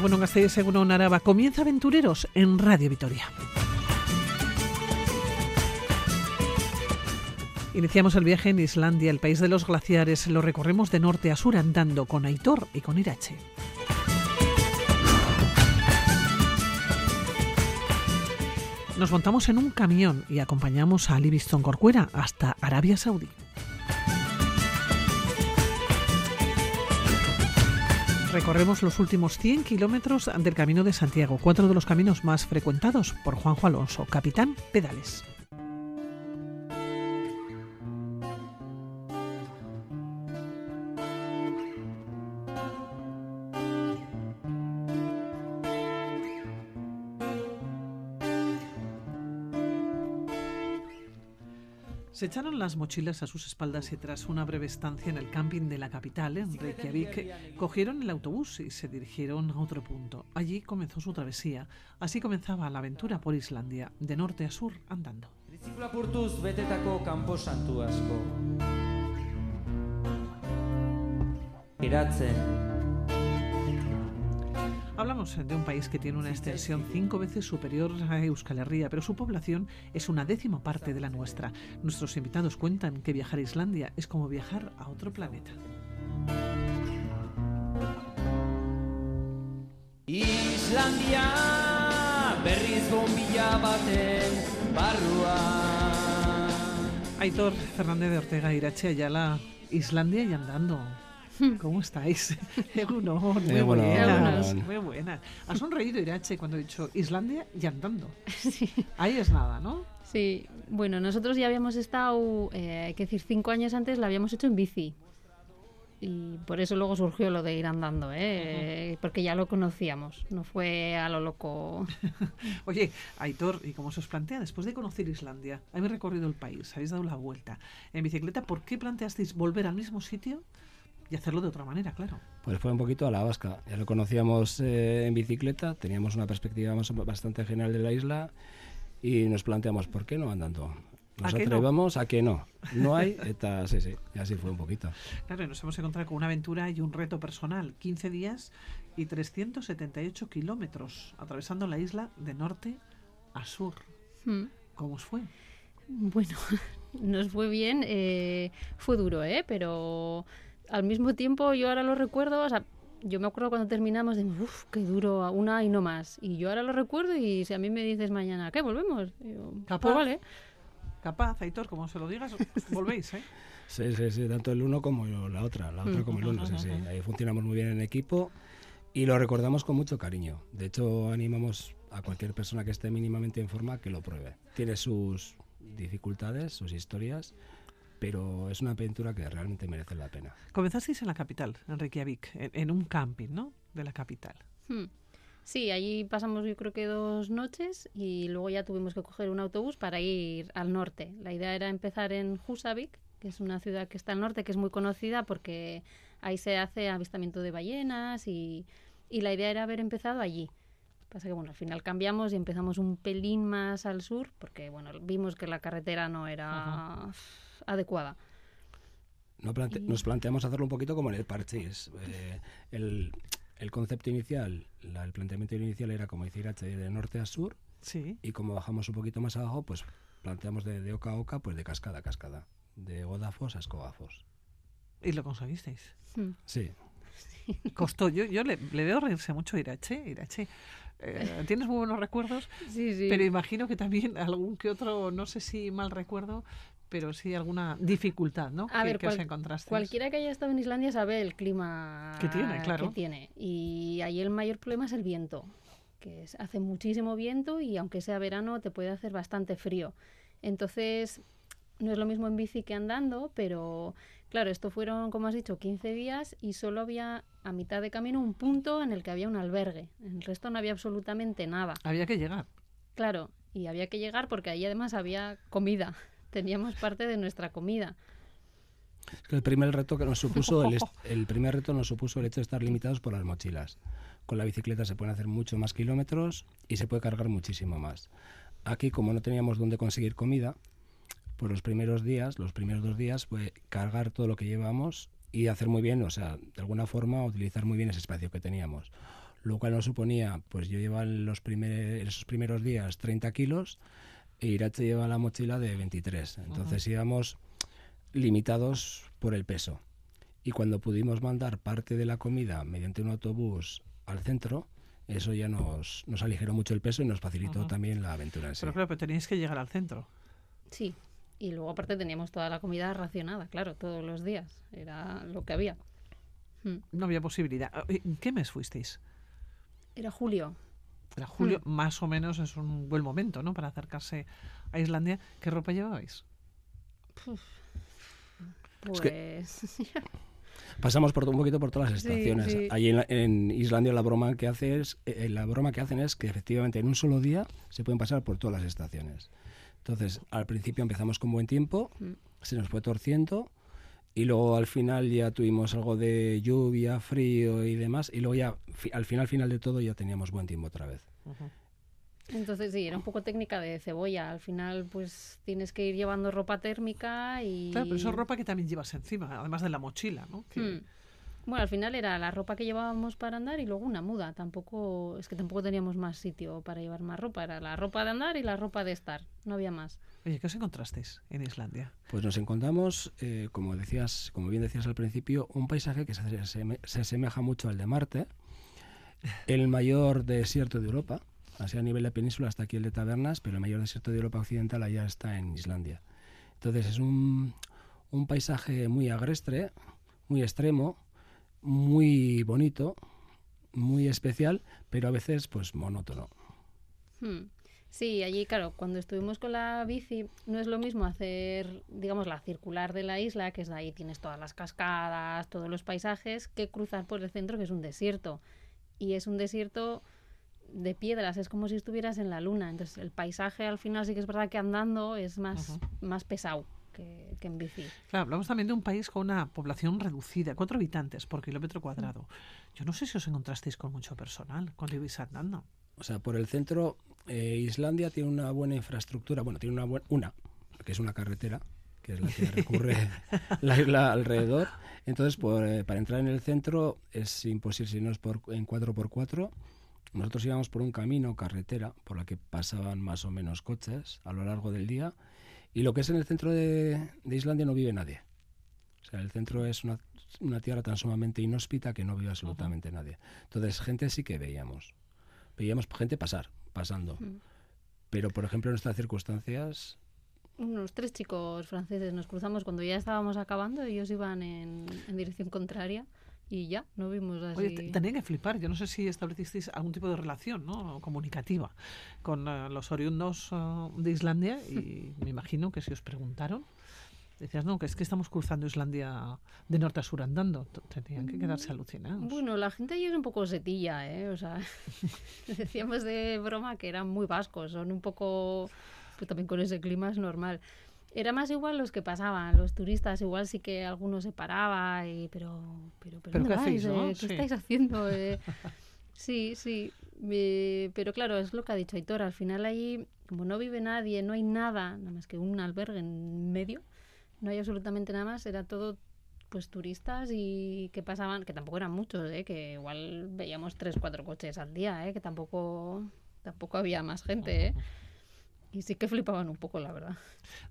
Egunon Gasteiz, Egunon Araba. Comienza Aventureros en Radio Vitoria. Iniciamos el viaje en Islandia, el país de los glaciares. Lo recorremos de norte a sur andando con Aitor y con Irache. Nos montamos en un camión y acompañamos a Livingston Corcuera hasta Arabia Saudí. Recorremos los últimos 100 kilómetros del Camino de Santiago, cuatro de los caminos más frecuentados por Juanjo Alonso, capitán Pedales. Se echaron las mochilas a sus espaldas y tras una breve estancia en el camping de la capital, en Reykjavik, cogieron el autobús y se dirigieron a otro punto. Allí comenzó su travesía. Así comenzaba la aventura por Islandia, de norte a sur, andando. Hablamos de un país que tiene una extensión cinco veces superior a Euskal Herria, pero su población es una décima parte de la nuestra. Nuestros invitados cuentan que viajar a Islandia es como viajar a otro planeta. Islandia, berriz bombilla baten. Aitor Fernández de Ortega Irache Ayala, Islandia y andando. ¿Cómo estáis? Egunon, muy buenas, muy buenas. Ha sonreído Irache cuando he dicho Islandia y andando. Sí. Ahí es nada, ¿no? Sí, bueno, nosotros ya habíamos estado, eh, hay que decir, cinco años antes la habíamos hecho en bici. Y por eso luego surgió lo de ir andando, ¿eh? porque ya lo conocíamos, no fue a lo loco. Oye, Aitor, ¿y cómo se os plantea? Después de conocer Islandia, habéis recorrido el país, habéis dado la vuelta en bicicleta, ¿por qué planteasteis volver al mismo sitio? Y hacerlo de otra manera, claro. Pues fue un poquito a la vasca. Ya lo conocíamos eh, en bicicleta, teníamos una perspectiva bastante general de la isla y nos planteamos, ¿por qué no andando? Nos atrevamos a que no. No hay, eta, sí, sí, y así fue un poquito. Claro, nos hemos encontrado con una aventura y un reto personal. 15 días y 378 kilómetros atravesando la isla de norte a sur. Hmm. ¿Cómo os fue? Bueno, nos fue bien. Eh, fue duro, ¿eh? Pero al mismo tiempo yo ahora lo recuerdo, o sea, yo me acuerdo cuando terminamos de, uff, qué duro, una y no más. Y yo ahora lo recuerdo y si a mí me dices mañana, ¿qué? ¿Volvemos? Pues Capaz. vale. Capaz, Aitor, como se lo digas, volvéis, ¿eh? Sí, sí, sí, tanto el uno como la otra, la otra mm. como el uno, sí, sí. Ahí funcionamos muy bien en equipo y lo recordamos con mucho cariño. De hecho, animamos a cualquier persona que esté mínimamente en forma que lo pruebe. Tiene sus dificultades, sus historias, pero es una aventura que realmente merece la pena. Comenzasteis en la capital, en Reykjavik, en, un camping, ¿no? De la capital. Hmm. Sí, allí pasamos yo creo que dos noches y luego ya tuvimos que coger un autobús para ir al norte. La idea era empezar en Husavik, que es una ciudad que está al norte, que es muy conocida porque ahí se hace avistamiento de ballenas y, y la idea era haber empezado allí. Pasa que bueno, al final cambiamos y empezamos un pelín más al sur porque bueno, vimos que la carretera no era adecuada. Nos planteamos hacerlo un poquito como en el parchís. Eh, el, concepto inicial, el planteamiento inicial era, como decir, de norte a sur. Sí. Y como bajamos un poquito más abajo, pues planteamos de, oca a oca, pues de cascada a cascada. De godafos a escogafos. ¿Y lo conseguisteis? Hmm. Sí. Costó. Yo, yo le, veo reírse mucho a Irache. Irache. Eh, tienes muy buenos recuerdos, sí, sí. pero imagino que también algún que otro, no sé si mal recuerdo, pero sí alguna dificultad, ¿no? A que, ver, que os encontraste. Cualquiera que haya estado en Islandia sabe el clima que tiene, claro. Que tiene. Y ahí el mayor problema es el viento, que hace muchísimo viento y aunque sea verano te puede hacer bastante frío. Entonces, no es lo mismo en bici que andando, pero claro, esto fueron, como has dicho, 15 días y solo había a mitad de camino un punto en el que había un albergue. En el resto no había absolutamente nada. Había que llegar. Claro, y había que llegar porque ahí además había comida teníamos parte de nuestra comida. el primer reto que nos supuso el, el, primer reto nos supuso el hecho de estar limitados por las mochilas. Con la bicicleta se pueden hacer mucho más kilómetros y se puede cargar muchísimo más. Aquí, como no teníamos dónde conseguir comida, pues los primeros días, los primeros dos días, fue cargar todo lo que llevamos y hacer muy bien, o sea, de alguna forma utilizar muy bien ese espacio que teníamos. lo cual nos suponía, pues yo llevaba los primer, esos primeros días 30 kilos e Irache lleva la mochila de 23. Entonces íbamos limitados por el peso. Y cuando pudimos mandar parte de la comida mediante un autobús al centro, eso ya nos, nos aligeró mucho el peso y nos facilitó también la aventura en sí. Pero claro, pero teníais que llegar al centro. Sí, y luego aparte teníamos toda la comida racionada, claro, todos los días. Era lo que había. Hmm. No había posibilidad. ¿En qué mes fuisteis? Era julio. Era julio, hmm. más o menos es un buen momento, ¿no? Para acercarse a Islandia. ¿Qué ropa llevabais? Pues... pasamos por un poquito por todas las estaciones. Allí en, Islandia la broma que hace es, eh, la broma que hacen es que efectivamente en un solo día se pueden pasar por todas las estaciones. Entonces, al principio empezamos con buen tiempo, mm. se nos fue torciendo y luego al final ya tuvimos algo de lluvia, frío y demás y luego ya al final final de todo ya teníamos buen tiempo otra vez. Entonces sí, era un poco técnica de cebolla. Al final pues tienes que ir llevando ropa térmica y... Claro, pero eso es ropa que también llevas encima, además de la mochila, ¿no? Hmm. Bueno, al final era la ropa que llevábamos para andar y luego una muda. Tampoco, es que tampoco teníamos más sitio para llevar más ropa. Era la ropa de andar y la ropa de estar. No había más. Oye, ¿qué os encontrasteis en Islandia? Pues nos encontramos, eh, como decías, como bien decías al principio, un paisaje que se, se asemeja mucho al de Marte, el mayor desierto de Europa así a nivel de península hasta aquí el de Tabernas, pero el mayor desierto de Europa Occidental allá está en Islandia. Entonces es un, un paisaje muy agreste, muy extremo, muy bonito, muy especial, pero a veces pues monótono. Hmm. Sí, allí, claro, cuando estuvimos con la bici, no es lo mismo hacer, digamos, la circular de la isla, que es de ahí tienes todas las cascadas, todos los paisajes, que cruzar por el centro, que es un desierto. Y es un desierto de piedras, es como si estuvieras en la luna. Entonces el paisaje al final sí que es verdad que andando es más, más pesado. Que, en bici. Claro, hablamos también de un país con una población reducida, cuatro habitantes por kilómetro cuadrado. Yo no sé si os encontrasteis con mucho personal cuando ibais andando. O sea, por el centro, eh, Islandia tiene una buena infraestructura, bueno, tiene una buena, una, que es una carretera, que es la que recurre la isla alrededor. Entonces, eh, para entrar en el centro es imposible si no es por, en 4x4 nosotros íbamos por un camino, carretera, por la que pasaban más o menos coches a lo largo del día. Y lo que es en el centro de, Islandia no vive nadie. O sea, el centro es una, tierra tan sumamente inhóspita que no vive absolutamente nadie. Entonces, gente sí que veíamos. Veíamos gente pasar, pasando. Mm. Pero, por ejemplo, en nuestras circunstancias... Unos tres chicos franceses nos cruzamos cuando ya estábamos acabando, ellos iban en dirección contraria y ya, no vimos así. Oye, tenían que flipar. Yo no sé si establecisteis algún tipo de relación ¿no? comunicativa con eh, los oriundos eh, de Islandia y me imagino que si os preguntaron, decías, no, que es que estamos cruzando Islandia de norte a sur andando. Tenían que quedarse mm, alucinados. Bueno, la gente ahí es un poco setilla, ¿eh? O sea, decíamos de broma que eran muy vascos, son un poco, pues también con ese clima es normal. Era más igual los que pasaban, los turistas, igual sí que algunos se paraba, y, pero, pero, pero, ¿qué, vais, eh? ¿Qué estáis haciendo? Eh? sí, sí, pero claro, es lo que ha dicho Aitor, al final ahí, como no vive nadie, no hay nada, nada más que un albergue en medio, no hay absolutamente nada más, era todo pues turistas y que pasaban, que tampoco eran muchos, ¿eh? que igual veíamos tres, cuatro coches al día, ¿eh? que tampoco, tampoco había más gente. ¿eh? Y sí que flipaban un poco, la verdad.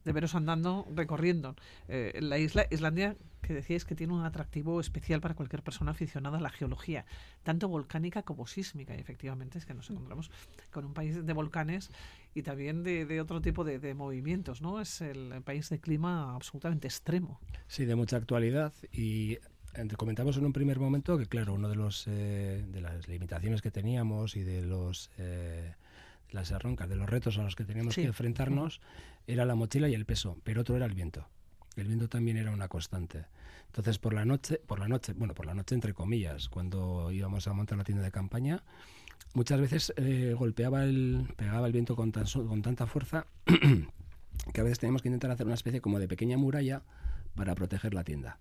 De veros andando, recorriendo eh, la isla, Islandia, que decíais que tiene un atractivo especial para cualquier persona aficionada a la geología, tanto volcánica como sísmica. Y efectivamente es que nos encontramos con un país de volcanes y también de, otro tipo de, movimientos, ¿no? Es el, país de clima absolutamente extremo. Sí, de mucha actualidad y comentamos en un primer momento que, claro, uno de los eh, de las limitaciones que teníamos y de los eh, las arroncas, de los retos a los que teníamos que enfrentarnos, era la mochila y el peso, pero otro era el viento. El viento también era una constante. Entonces, por la noche, por la noche, bueno, por la noche entre comillas, cuando íbamos a montar la tienda de campaña, muchas veces eh, golpeaba el, pegaba el viento con, con tanta fuerza que a veces teníamos que intentar hacer una especie como de pequeña muralla para proteger la tienda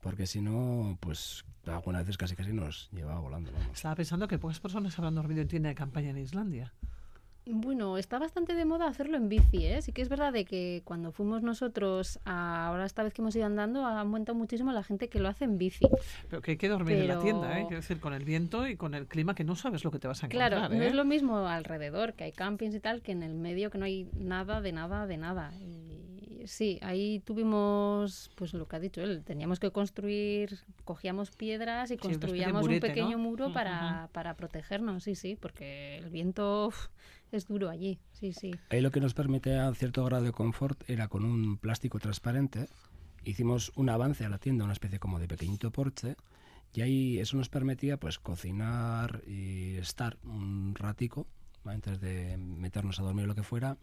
porque si no, pues algunas veces casi casi nos llevaba volando. Estaba pensando que pocas personas habrán dormido en tienda de campaña en Islandia. Bueno, está bastante de moda hacerlo en bici, ¿eh? Sí que es verdad de que cuando fuimos nosotros, ahora esta vez que hemos ido andando, ha aumentado muchísimo la gente que lo hace en bici. Pero que hay que dormir en la tienda, ¿eh? Quiero decir, con el viento y con el clima que no sabes lo que te vas a encontrar. Claro, no ¿eh? es lo mismo alrededor, que hay campings y tal, que en el medio que no hay nada, de nada, de nada. Y sí, ahí tuvimos, pues lo que ha dicho él, teníamos que construir, cogíamos piedras y Sí, construíamos un pequeño ¿no? muro para, para protegernos, sí, sí, porque el viento uf, es duro allí, sí, sí. Ahí lo que nos permitía cierto grado de confort era con un plástico transparente. Hicimos un avance a la tienda, una especie como de pequeñito porche. Y ahí eso nos permitía pues cocinar y estar un ratico ¿vale? antes de meternos a dormir o lo que fuera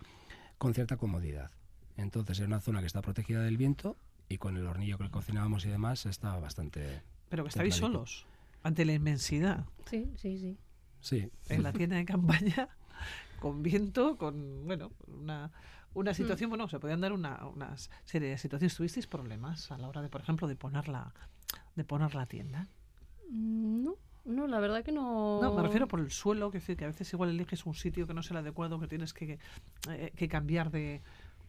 con cierta comodidad. Entonces era una zona que está protegida del viento y con el hornillo que cocinábamos y demás estaba bastante... Pero que templadito. solos ante la inmensidad Sí, sí, sí. Sí, en la tienda de campaña, con viento, con, bueno, una, una situación, bueno, se podían dar una, una serie de situaciones. ¿Tuvisteis problemas a la hora de, por ejemplo, de poner la, de poner la tienda? Mm, No, no, la verdad que no. No, me refiero por el suelo, que decir que a veces igual eliges un sitio que no es el adecuado, que tienes que, eh, que cambiar de,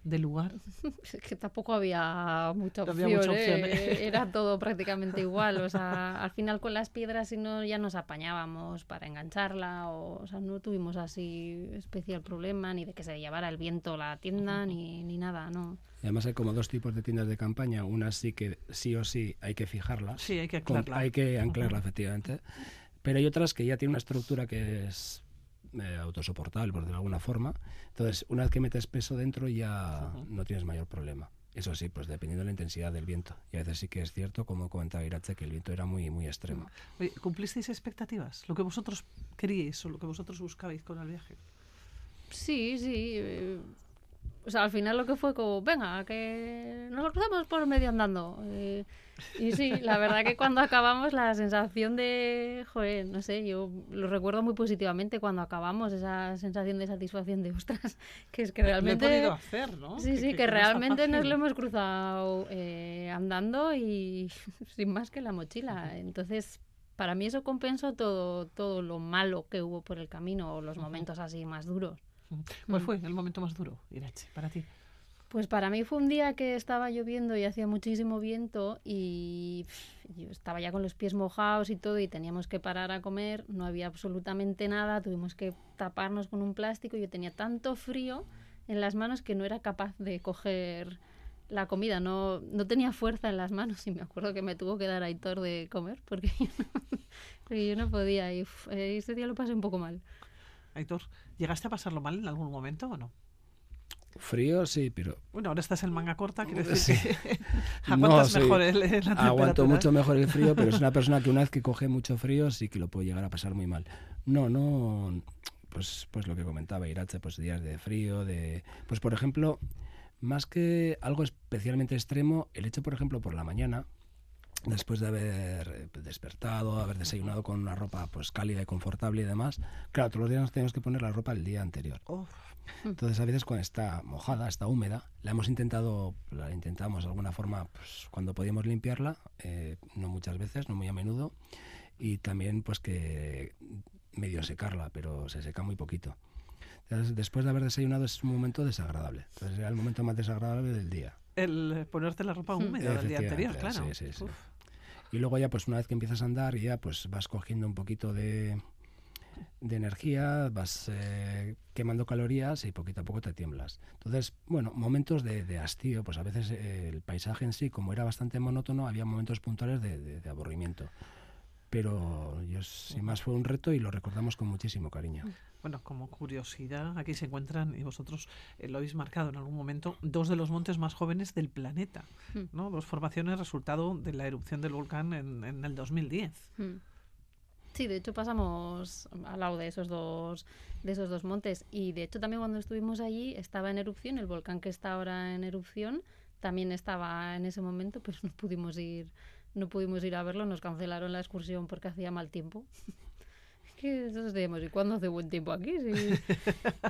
de lugar. Es que tampoco había mucha No opción, había mucha ¿eh? opción, ¿eh? Era todo prácticamente igual. O sea, al final con las piedras si no ya nos apañábamos para engancharla. O, o sea, no tuvimos así especial problema, ni de que se llevara el viento la tienda, ni, ni nada, ¿no? Y además hay como dos tipos de tiendas de campaña. Una sí que sí o sí hay que fijarlas. Sí, hay que con- anclarla. hay que anclarla, efectivamente. Pero hay otras que ya tienen una estructura que es eh, autosoportable, por decirlo de alguna forma. Entonces, una vez que metes peso dentro ya no tienes mayor problema. Eso sí, pues dependiendo de la intensidad del viento. Y a veces sí que es cierto, como comentaba Irache, que el viento era muy, muy extremo. Oye, ¿Cumplisteis expectativas? ¿Lo que vosotros queríais o lo que vosotros buscabais con el viaje? Sí, sí. eh, o sea, al final lo que fue como, venga, que nos lo cruzamos por medio andando. eh, y sí, la verdad que cuando acabamos la sensación de, joder, no sé, yo lo recuerdo muy positivamente cuando acabamos, esa sensación de satisfacción de, ostras, que es que Lo he realmente... podido hacer, ¿no? Sí, sí, que, está realmente nos lo hemos cruzado eh, andando y sin más que la mochila. Entonces, para mí eso compensó todo, todo lo malo que hubo por el camino o los momentos así más duros. ¿Cuál Mm. fue el momento más duro, Irache, para ti? Pues para mí fue un día que estaba lloviendo y hacía muchísimo viento y pff, yo estaba ya con los pies mojados y todo y teníamos que parar a comer, no había absolutamente nada, tuvimos que taparnos con un plástico yo tenía tanto frío en las manos que no era capaz de coger la comida, no, no tenía fuerza en las manos y me acuerdo que me tuvo que dar Aitor de comer porque yo no, porque yo no podía y uf, eh, ese día lo pasé un poco mal. Aitor, ¿llegaste a pasarlo mal en algún momento o no? Frío, sí, pero Bueno, ahora estás en manga corta, quiere decir Sí. que No, aguantas sí. mejor el, la aguanto mucho mejor el frío, pero es una persona que una vez que coge mucho frío sí que lo puede llegar a pasar muy mal. No, no, pues, pues lo que comentaba Irache, pues días de frío, de, pues por ejemplo, más que algo especialmente extremo, el hecho, por ejemplo, por la mañana, después de haber eh, despertado, haber desayunado con una ropa pues cálida y confortable y demás, claro, todos los días nos tenemos que poner la ropa del día anterior. Entonces a veces cuando está mojada, está húmeda, la hemos intentado, la intentamos de alguna forma pues, cuando podíamos limpiarla, eh, no muchas veces, no muy a menudo, y también pues que medio secarla, pero se seca muy poquito. Entonces, después de haber desayunado es un momento desagradable. Entonces era el momento más desagradable del día. El ponerte la ropa húmeda del día anterior, claro. sí, sí. Y luego ya pues una vez que empiezas a andar ya pues vas cogiendo un poquito de, de energía, vas eh, quemando calorías y poquito a poco te tiemblas. Entonces, bueno, momentos de, de hastío, pues a veces eh, el paisaje en sí, como era bastante monótono, había momentos puntuales de, de- de aburrimiento. Pero yo, sin más fue un reto y lo recordamos con muchísimo cariño. Bueno, como curiosidad, aquí se encuentran, y vosotros eh, lo habéis marcado en algún momento, dos de los montes más jóvenes del planeta. Mm. ¿no? Dos formaciones resultado de la erupción del volcán en, en el 2010. Mm. Sí, de hecho pasamos al lado de esos dos de esos dos montes y de hecho también cuando estuvimos allí estaba en erupción el volcán que está ahora en erupción también estaba en ese momento, pero no pudimos ir no pudimos ir a verlo, nos cancelaron la excursión porque hacía mal tiempo. Que eso ¿y cuándo hace buen tiempo aquí?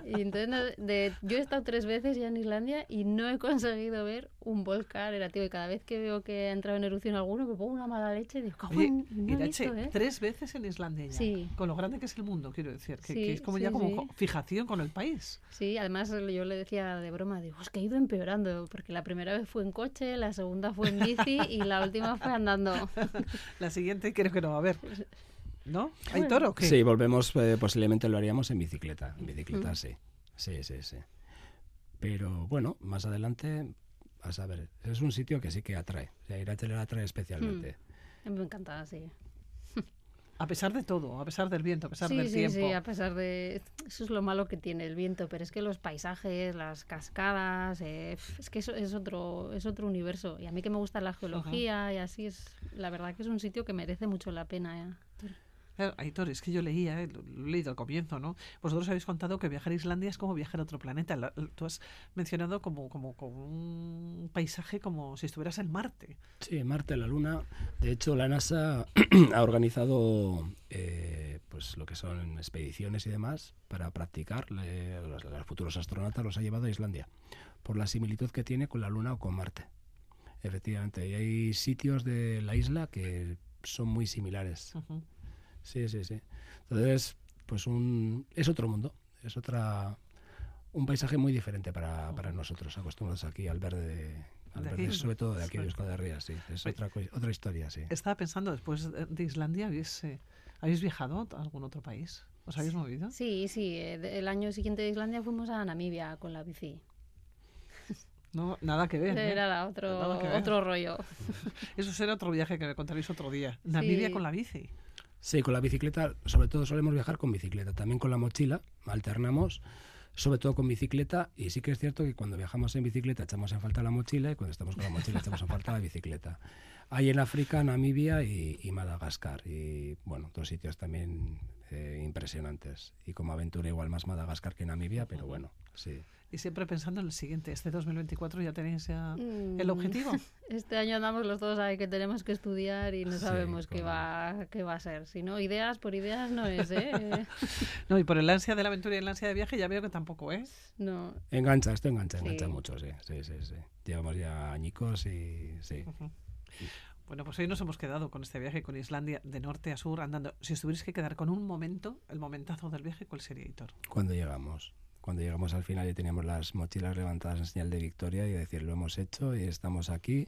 y entonces, de, yo he estado tres veces ya en Islandia y no he conseguido ver un volcán erativo. Y cada vez que veo que ha entrado en erupción alguno, me pongo una mala leche y digo, Oye, no ¿eh? tres veces en Islandia ya, sí. con lo grande que es el mundo, quiero decir, que, es como ya como fijación con el país. Sí, además yo le decía de broma, digo, es que ha ido empeorando, porque la primera vez fue en coche, la segunda fue en bici y la última fue andando. la siguiente creo que no va a haber. ¿No? ¿Hay toro? ¿qué? Sí, volvemos, eh, posiblemente lo haríamos en bicicleta. En bicicleta, mm. sí. Sí, sí, sí. Pero bueno, más adelante, a saber, es un sitio que sí que atrae. O sea, Irache atrae especialmente. Mm. Me encanta, sí. A pesar de todo, a pesar del viento, a pesar del tiempo. Sí, sí, a pesar de... Eso es lo malo que tiene el viento, pero es que los paisajes, las cascadas, eh, es que eso es otro, es otro universo. Y a mí que me gusta la geología y así, es la verdad que es un sitio que merece mucho la pena. ¿eh? Aitor, es que yo leía, eh, lo, he leído al comienzo, ¿no? Vosotros habéis contado que viajar a Islandia es como viajar a otro planeta. tú has mencionado como, como, un paisaje como si estuvieras en Marte. Sí, Marte, la Luna. De hecho, la NASA ha organizado eh, pues lo que son expediciones y demás para practicar. los, los futuros astronautas los ha llevado a Islandia por la similitud que tiene con la Luna o con Marte. Efectivamente, y hay sitios de la isla que son muy similares. Sí, sí, sí. Entonces, pues un, es otro mundo, es otra un paisaje muy diferente para, para nosotros, acostumbrados aquí al verde, al verde sobre todo de aquí de Rías, sí. Es otra, otra historia, sí. Estaba pensando, después de Islandia, ¿habéis, eh, ¿habéis viajado a algún otro país? ¿Os habéis movido? Sí, sí. Eh, el año siguiente de Islandia fuimos a Namibia con la bici. No, nada que ver. Era ¿eh? otro, otro rollo. Eso será otro viaje que me contaréis otro día. Namibia con la bici. Sí, con la bicicleta, sobre todo solemos viajar con bicicleta, también con la mochila, alternamos, sobre todo con bicicleta, y sí que es cierto que cuando viajamos en bicicleta echamos en falta la mochila y cuando estamos con la mochila echamos en falta la bicicleta. Hay en África, Namibia y, Madagascar, y bueno, dos sitios también eh, impresionantes. Y como aventura igual más Madagascar que Namibia, pero bueno, sí. Y siempre pensando en el siguiente, este 2024 ya tenéis ya mm. el objetivo. Este año andamos los dos ahí que tenemos que estudiar y no sabemos qué va qué va a ser. Si no, ideas por ideas no es, ¿eh? no, y por el ansia de la aventura y el ansia de viaje ya veo que tampoco es. No. Engancha, esto engancha, engancha mucho, sí, sí, sí, sí. Llevamos ya añicos y sí. Bueno, pues hoy nos hemos quedado con este viaje con Islandia de norte a sur andando. Si os tuvierais que quedar con un momento, el momentazo del viaje, ¿cuál sería, Hitor? Cuando llegamos. Cuando llegamos al final y teníamos las mochilas levantadas en señal de victoria y decir, lo hemos hecho y estamos aquí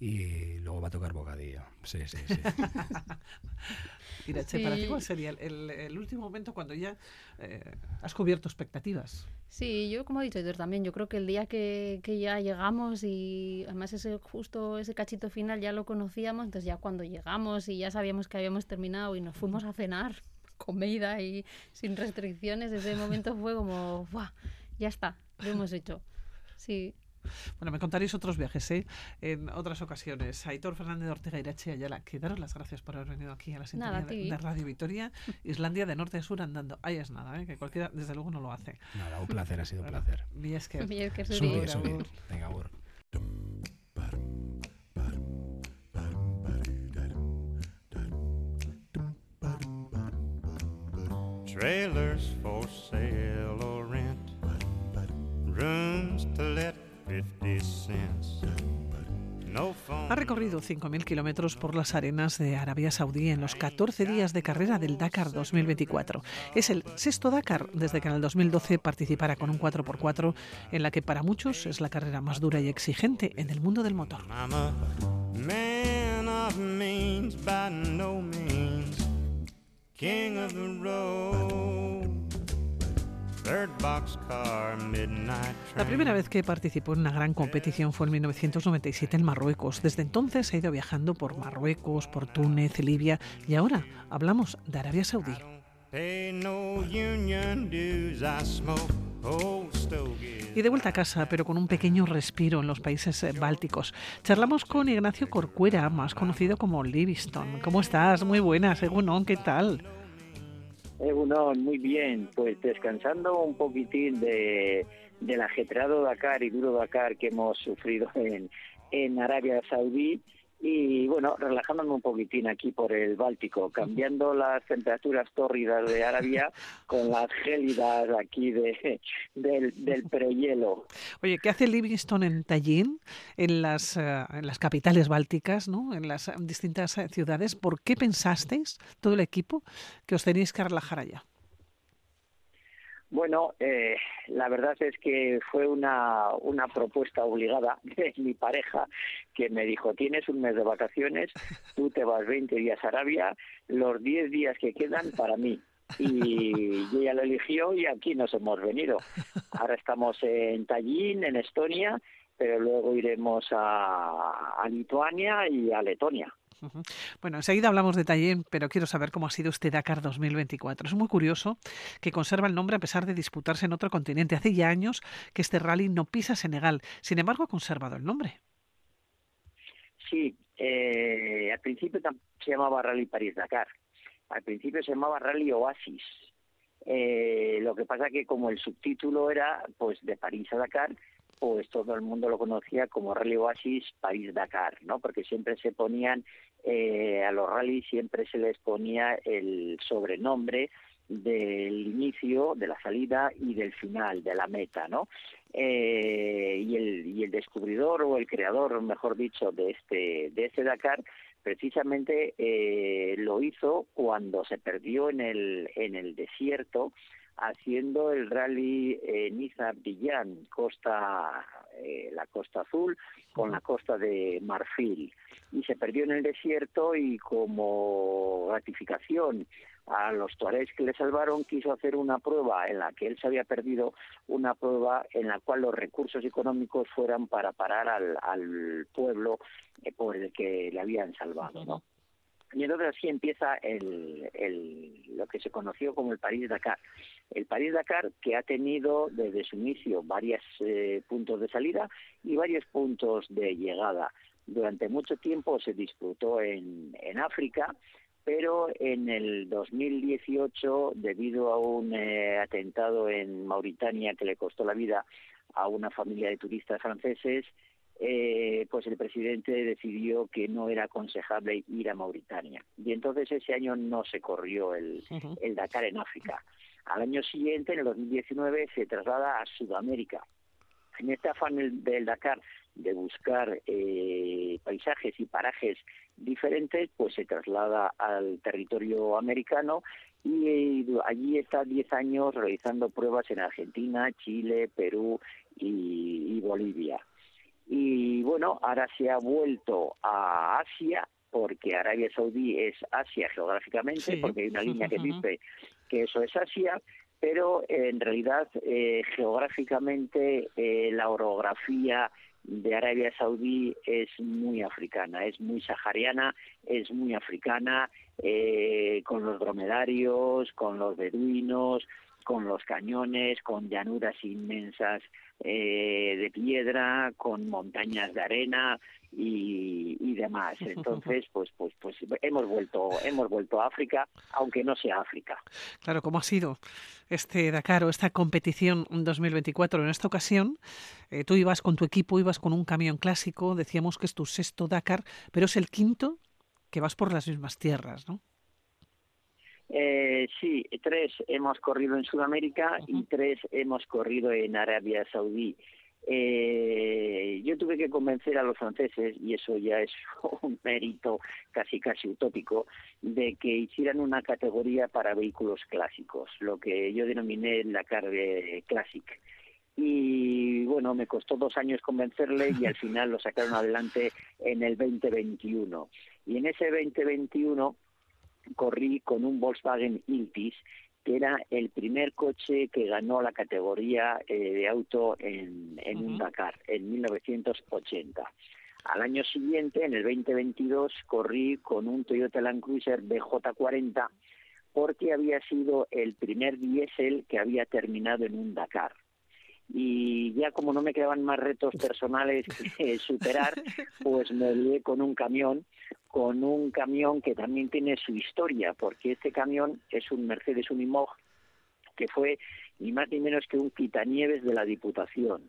y luego va a tocar bocadillo. Sí, sí, sí. Irache, ¿para ti cuál sería el, último momento cuando ya eh, has cubierto expectativas? Sí, yo como he dicho también, yo creo que el día que, que, ya llegamos y además ese justo ese cachito final ya lo conocíamos, entonces ya cuando llegamos y ya sabíamos que habíamos terminado y nos fuimos a cenar, comida y sin restricciones, ese momento fue como, ¡buah! Ya está, lo hemos hecho. Sí. Bueno, me contaréis otros viajes ¿eh? en otras ocasiones. Aitor Fernández de Ortega Irache Ayala, que daros las gracias por haber venido aquí a la sintonía de, Radio Victoria, Islandia de norte a sur andando. Ahí es nada, ¿eh? que cualquiera desde luego no lo hace. Nada, un placer, ha sido un placer. Miesker. Subir, subir. Venga, Trailers for sale or rent, rooms to let Ha recorrido 5.000 kilómetros por las arenas de Arabia Saudí en los 14 días de carrera del Dakar 2024. Es el sexto Dakar desde que en el 2012 participara con un 4x4 en la que para muchos es la carrera más dura y exigente en el mundo del motor. La primera vez que participó en una gran competición fue en 1997 en Marruecos. Desde entonces ha ido viajando por Marruecos, por Túnez, Libia y ahora hablamos de Arabia Saudí. Y de vuelta a casa, pero con un pequeño respiro en los países eh, bálticos. Charlamos con Ignacio Corcuera, más conocido como Livingston. ¿Cómo estás? Muy buena, según ¿qué tal? Egunon, muy bien, pues descansando un poquitín de, del ajetreado Dakar y duro Dakar que hemos sufrido en, en Arabia Saudí y bueno, relajándome un poquitín aquí por el Báltico, cambiando las temperaturas tórridas de Arabia con las gélidas aquí de, del, del prehielo. Oye, ¿qué hace Livingston en Tallinn, en las, eh, en las capitales bálticas, ¿no? en las distintas ciudades? ¿Por qué pensasteis, todo el equipo, que os tenéis que relajar allá? Bueno, eh, la verdad es que fue una, una propuesta obligada de mi pareja que me dijo, tienes un mes de vacaciones, tú te vas 20 días a Arabia, los 10 días que quedan para mí. Y ella lo eligió y aquí nos hemos venido. Ahora estamos en Tallinn, en Estonia, pero luego iremos a, a Lituania y a Letonia. Bueno, enseguida hablamos de Tallinn, pero quiero saber cómo ha sido este Dakar 2024. Es muy curioso que conserva el nombre a pesar de disputarse en otro continente. Hace ya años que este rally no pisa Senegal. Sin embargo, ha conservado el nombre. Sí, eh, al principio se llamaba Rally París-Dakar. Al principio se llamaba Rally Oasis. Eh, lo que pasa que como el subtítulo era pues de París a Dakar, pues todo el mundo lo conocía como Rally Oasis París-Dakar, ¿no? Porque siempre se ponían, eh, a los rallies siempre se les ponía el sobrenombre del inicio, de la salida y del final, de la meta, ¿no? Eh, y, el, y el descubridor o el creador, mejor dicho, de este, de este Dakar, precisamente eh, lo hizo cuando se perdió en el, en el desierto, haciendo el rally eh, Niza-Abdillán, costa, eh, la costa azul, con la costa de Marfil. Y se perdió en el desierto y como gratificación a los tuaregs que le salvaron, quiso hacer una prueba en la que él se había perdido, una prueba en la cual los recursos económicos fueran para parar al, al pueblo eh, por el que le habían salvado, ¿no? Y entonces así empieza lo que se conoció como el París-Dakar. El París-Dakar que ha tenido desde su inicio varios eh, puntos de salida y varios puntos de llegada. Durante mucho tiempo se disputó en, en África, pero en el 2018, debido a un eh, atentado en Mauritania que le costó la vida a una familia de turistas franceses, eh, pues el presidente decidió que no era aconsejable ir a Mauritania. Y entonces ese año no se corrió el, el Dakar en África. Al año siguiente, en el 2019, se traslada a Sudamérica. En este afán del Dakar de buscar eh, paisajes y parajes diferentes, pues se traslada al territorio americano y allí está 10 años realizando pruebas en Argentina, Chile, Perú y Bolivia y bueno, ahora se ha vuelto a Asia porque Arabia Saudí es Asia geográficamente, porque hay una línea que dice que eso es Asia, pero en realidad eh, geográficamente eh, la orografía de Arabia Saudí es muy africana, es muy sahariana, es muy africana, eh, con los dromedarios, con los beduinos, con los cañones, con llanuras inmensas eh, de piedra, con montañas de arena y, y, demás. Entonces, pues, pues, pues hemos vuelto, hemos vuelto a África, aunque no sea África. Claro, ¿cómo ha sido este Dakar o esta competición 2024? En esta ocasión, eh, tú ibas con tu equipo, ibas con un camión clásico, decíamos que es tu sexto Dakar, pero es el quinto que vas por las mismas tierras, ¿no? Eh, sí, tres hemos corrido en Sudamérica y tres hemos corrido en Arabia Saudí. Eh, yo tuve que convencer a los franceses, y eso ya es un mérito casi casi utópico, de que hicieran una categoría para vehículos clásicos, lo que yo denominé la carne Classic. Y bueno, me costó dos años convencerle y al final lo sacaron adelante en el 2021. Y en ese 2021 corrí con un Volkswagen Iltis, que era el primer coche que ganó la categoría eh, de auto en, en un Dakar, en 1980. Al año siguiente, en el 2022, corrí con un Toyota Land Cruiser BJ40 porque había sido el primer diésel que había terminado en un Dakar y ya como no me quedaban más retos personales que superar, pues me lié con un camión, con un camión que también tiene su historia, porque este camión es un Mercedes Unimog que fue ni más ni menos que un quitanieves de la Diputación.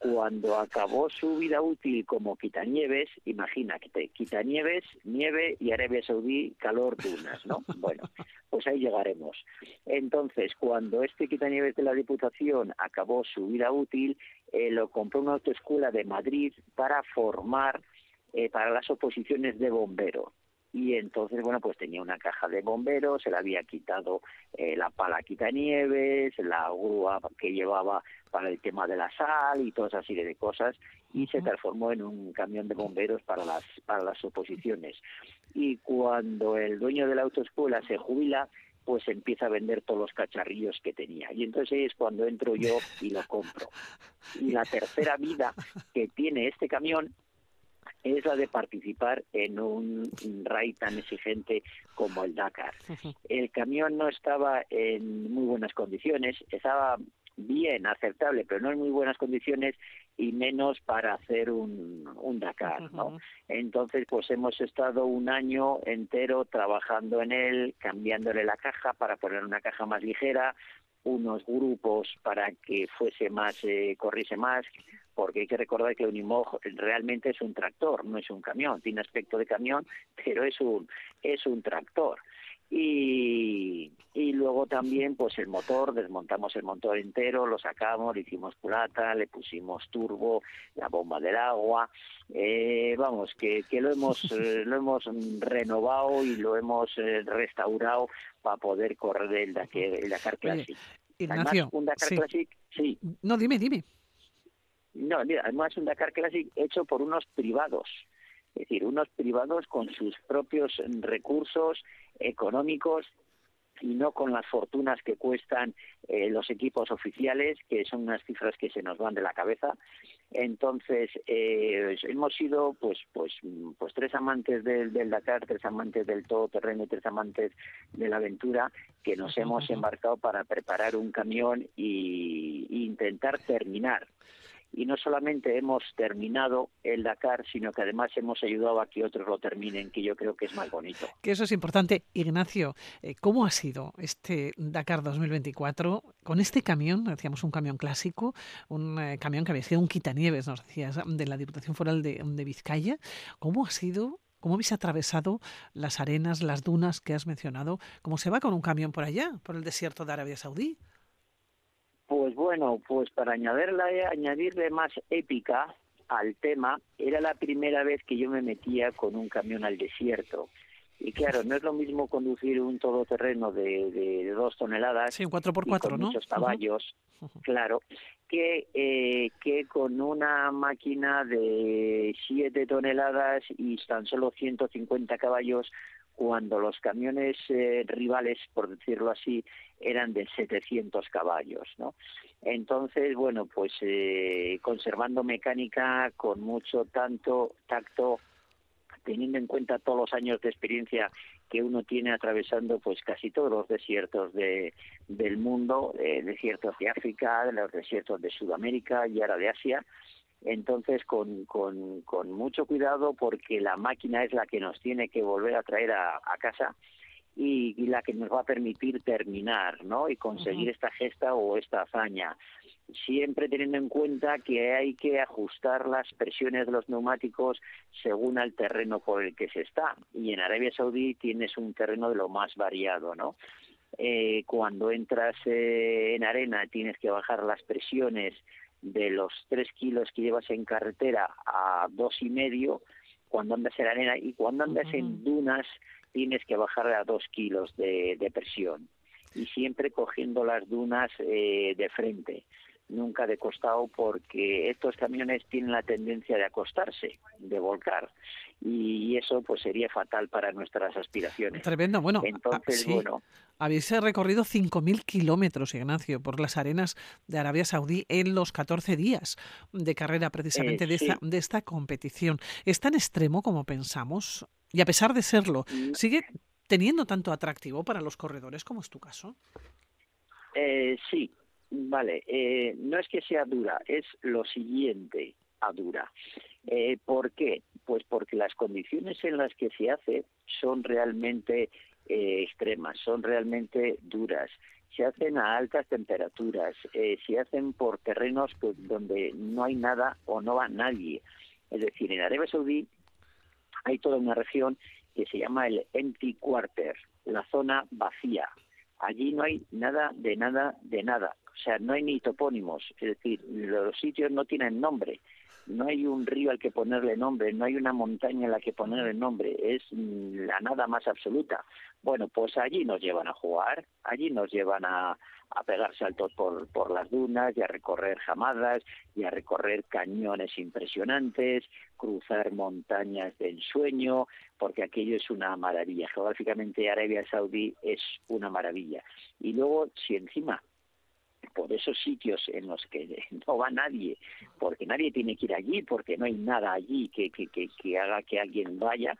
Cuando acabó su vida útil como quitanieves, imagínate, quitanieves, nieve y Arabia Saudí, calor, dunas, ¿no? Bueno, pues ahí llegaremos. Entonces, cuando este quitanieves de la Diputación acabó su vida útil, eh, lo compró una autoescuela de Madrid para formar eh, para las oposiciones de bombero y entonces bueno pues tenía una caja de bomberos se le había quitado eh, la pala quitanieves la grúa que llevaba para el tema de la sal y toda esa serie de cosas y se transformó en un camión de bomberos para las para las oposiciones y cuando el dueño de la autoescuela se jubila pues empieza a vender todos los cacharrillos que tenía. Y entonces es cuando entro yo y lo compro. Y la tercera vida que tiene este camión es la de participar en un raid tan exigente como el Dakar. El camión no estaba en muy buenas condiciones, estaba bien, aceptable, pero no en muy buenas condiciones y menos para hacer un, un Dakar, ¿no? Entonces, pues hemos estado un año entero trabajando en él, cambiándole la caja para poner una caja más ligera, unos grupos para que fuese más, eh, corriese más, porque hay que recordar que Unimog realmente es un tractor, no es un camión, tiene aspecto de camión, pero es un, es un tractor. Y, y luego también pues el motor, desmontamos el motor entero, lo sacamos, le hicimos culata, le pusimos turbo, la bomba del agua, eh, vamos, que, que lo hemos eh, lo hemos renovado y lo hemos eh, restaurado para poder correr el Dakar, el Dakar Classic. Ignacio, un Dakar sí. Classic, sí, No, dime, dime. No, mira, además un Dakar Classic hecho por unos privados, es decir, unos privados con sus propios recursos económicos y no con las fortunas que cuestan eh, los equipos oficiales, que son unas cifras que se nos van de la cabeza. Entonces, eh, hemos sido pues pues pues tres amantes del, del Dakar, tres amantes del todoterreno y tres amantes de la aventura que nos hemos embarcado para preparar un camión y intentar terminar y no solamente hemos terminado el Dakar, sino que además hemos ayudado a que otros lo terminen, que yo creo que es más bonito. Que eso es importante. Ignacio, eh, ¿cómo ha sido este Dakar 2024 con este camión? Decíamos un camión clásico, un eh, camión que había sido un quitanieves, nos decías, de la Diputación Foral de, de Vizcaya. ¿Cómo ha sido? ¿Cómo habéis atravesado las arenas, las dunas que has mencionado? ¿Cómo se va con un camión por allá, por el desierto de Arabia Saudí? Pues bueno, pues para añadirle, añadirle más épica al tema, era la primera vez que yo me metía con un camión al desierto. Y claro, no es lo mismo conducir un todoterreno de, de, de dos toneladas Sí, un 4x4, y con ¿no? muchos caballos, claro, que, eh, que con una máquina de 7 toneladas y tan solo 150 caballos, cuando los camiones eh, rivales, por decirlo así, eran de 700 caballos, ¿no? Entonces, bueno, pues eh, conservando mecánica con mucho tanto tacto, teniendo en cuenta todos los años de experiencia que uno tiene atravesando pues casi todos los desiertos de, del mundo, eh, desiertos de África, los desiertos de Sudamérica y ahora de Asia, entonces con, con, con mucho cuidado porque la máquina es la que nos tiene que volver a traer a, a casa y, y, la que nos va a permitir terminar, ¿no? Y conseguir uh -huh. esta gesta o esta hazaña. Siempre teniendo en cuenta que hay que ajustar las presiones de los neumáticos según el terreno por el que se está. Y en Arabia Saudí tienes un terreno de lo más variado, ¿no? Eh, cuando entras eh, en arena tienes que bajar las presiones de los tres kilos que llevas en carretera a dos y medio cuando andas en arena y cuando andas uh -huh. en dunas tienes que bajar a dos kilos de, de presión y siempre cogiendo las dunas eh, de frente nunca de costado porque estos camiones tienen la tendencia de acostarse, de volcar y eso pues sería fatal para nuestras aspiraciones. Tremendo, bueno. Entonces, sí. bueno. Habéis recorrido 5.000 kilómetros, Ignacio, por las arenas de Arabia Saudí en los 14 días de carrera precisamente eh, de, sí. esta, de esta competición. ¿Es tan extremo como pensamos? Y a pesar de serlo, Mm. ¿sigue teniendo tanto atractivo para los corredores como es tu caso? Eh, sí, Vale, eh, no es que sea dura, es lo siguiente a dura. Eh, ¿Por qué? Pues porque las condiciones en las que se hace son realmente eh, extremas, son realmente duras. Se hacen a altas temperaturas, eh, se hacen por terrenos donde no hay nada o no va nadie. Es decir, en Arabia Saudí hay toda una región que se llama el empty quarter, la zona vacía. Allí no hay nada de nada de nada. O sea, no hay ni topónimos. Es decir, los sitios no tienen nombre. No hay un río al que ponerle nombre, no hay una montaña a la que ponerle nombre, es la nada más absoluta. Bueno, pues allí nos llevan a jugar, allí nos llevan a, a pegar saltos por, por las dunas y a recorrer jamadas y a recorrer cañones impresionantes, cruzar montañas de ensueño, porque aquello es una maravilla. Geográficamente Arabia Saudí es una maravilla. Y luego, si encima por esos sitios en los que no va nadie, porque nadie tiene que ir allí, porque no hay nada allí que, que, que, que haga que alguien vaya,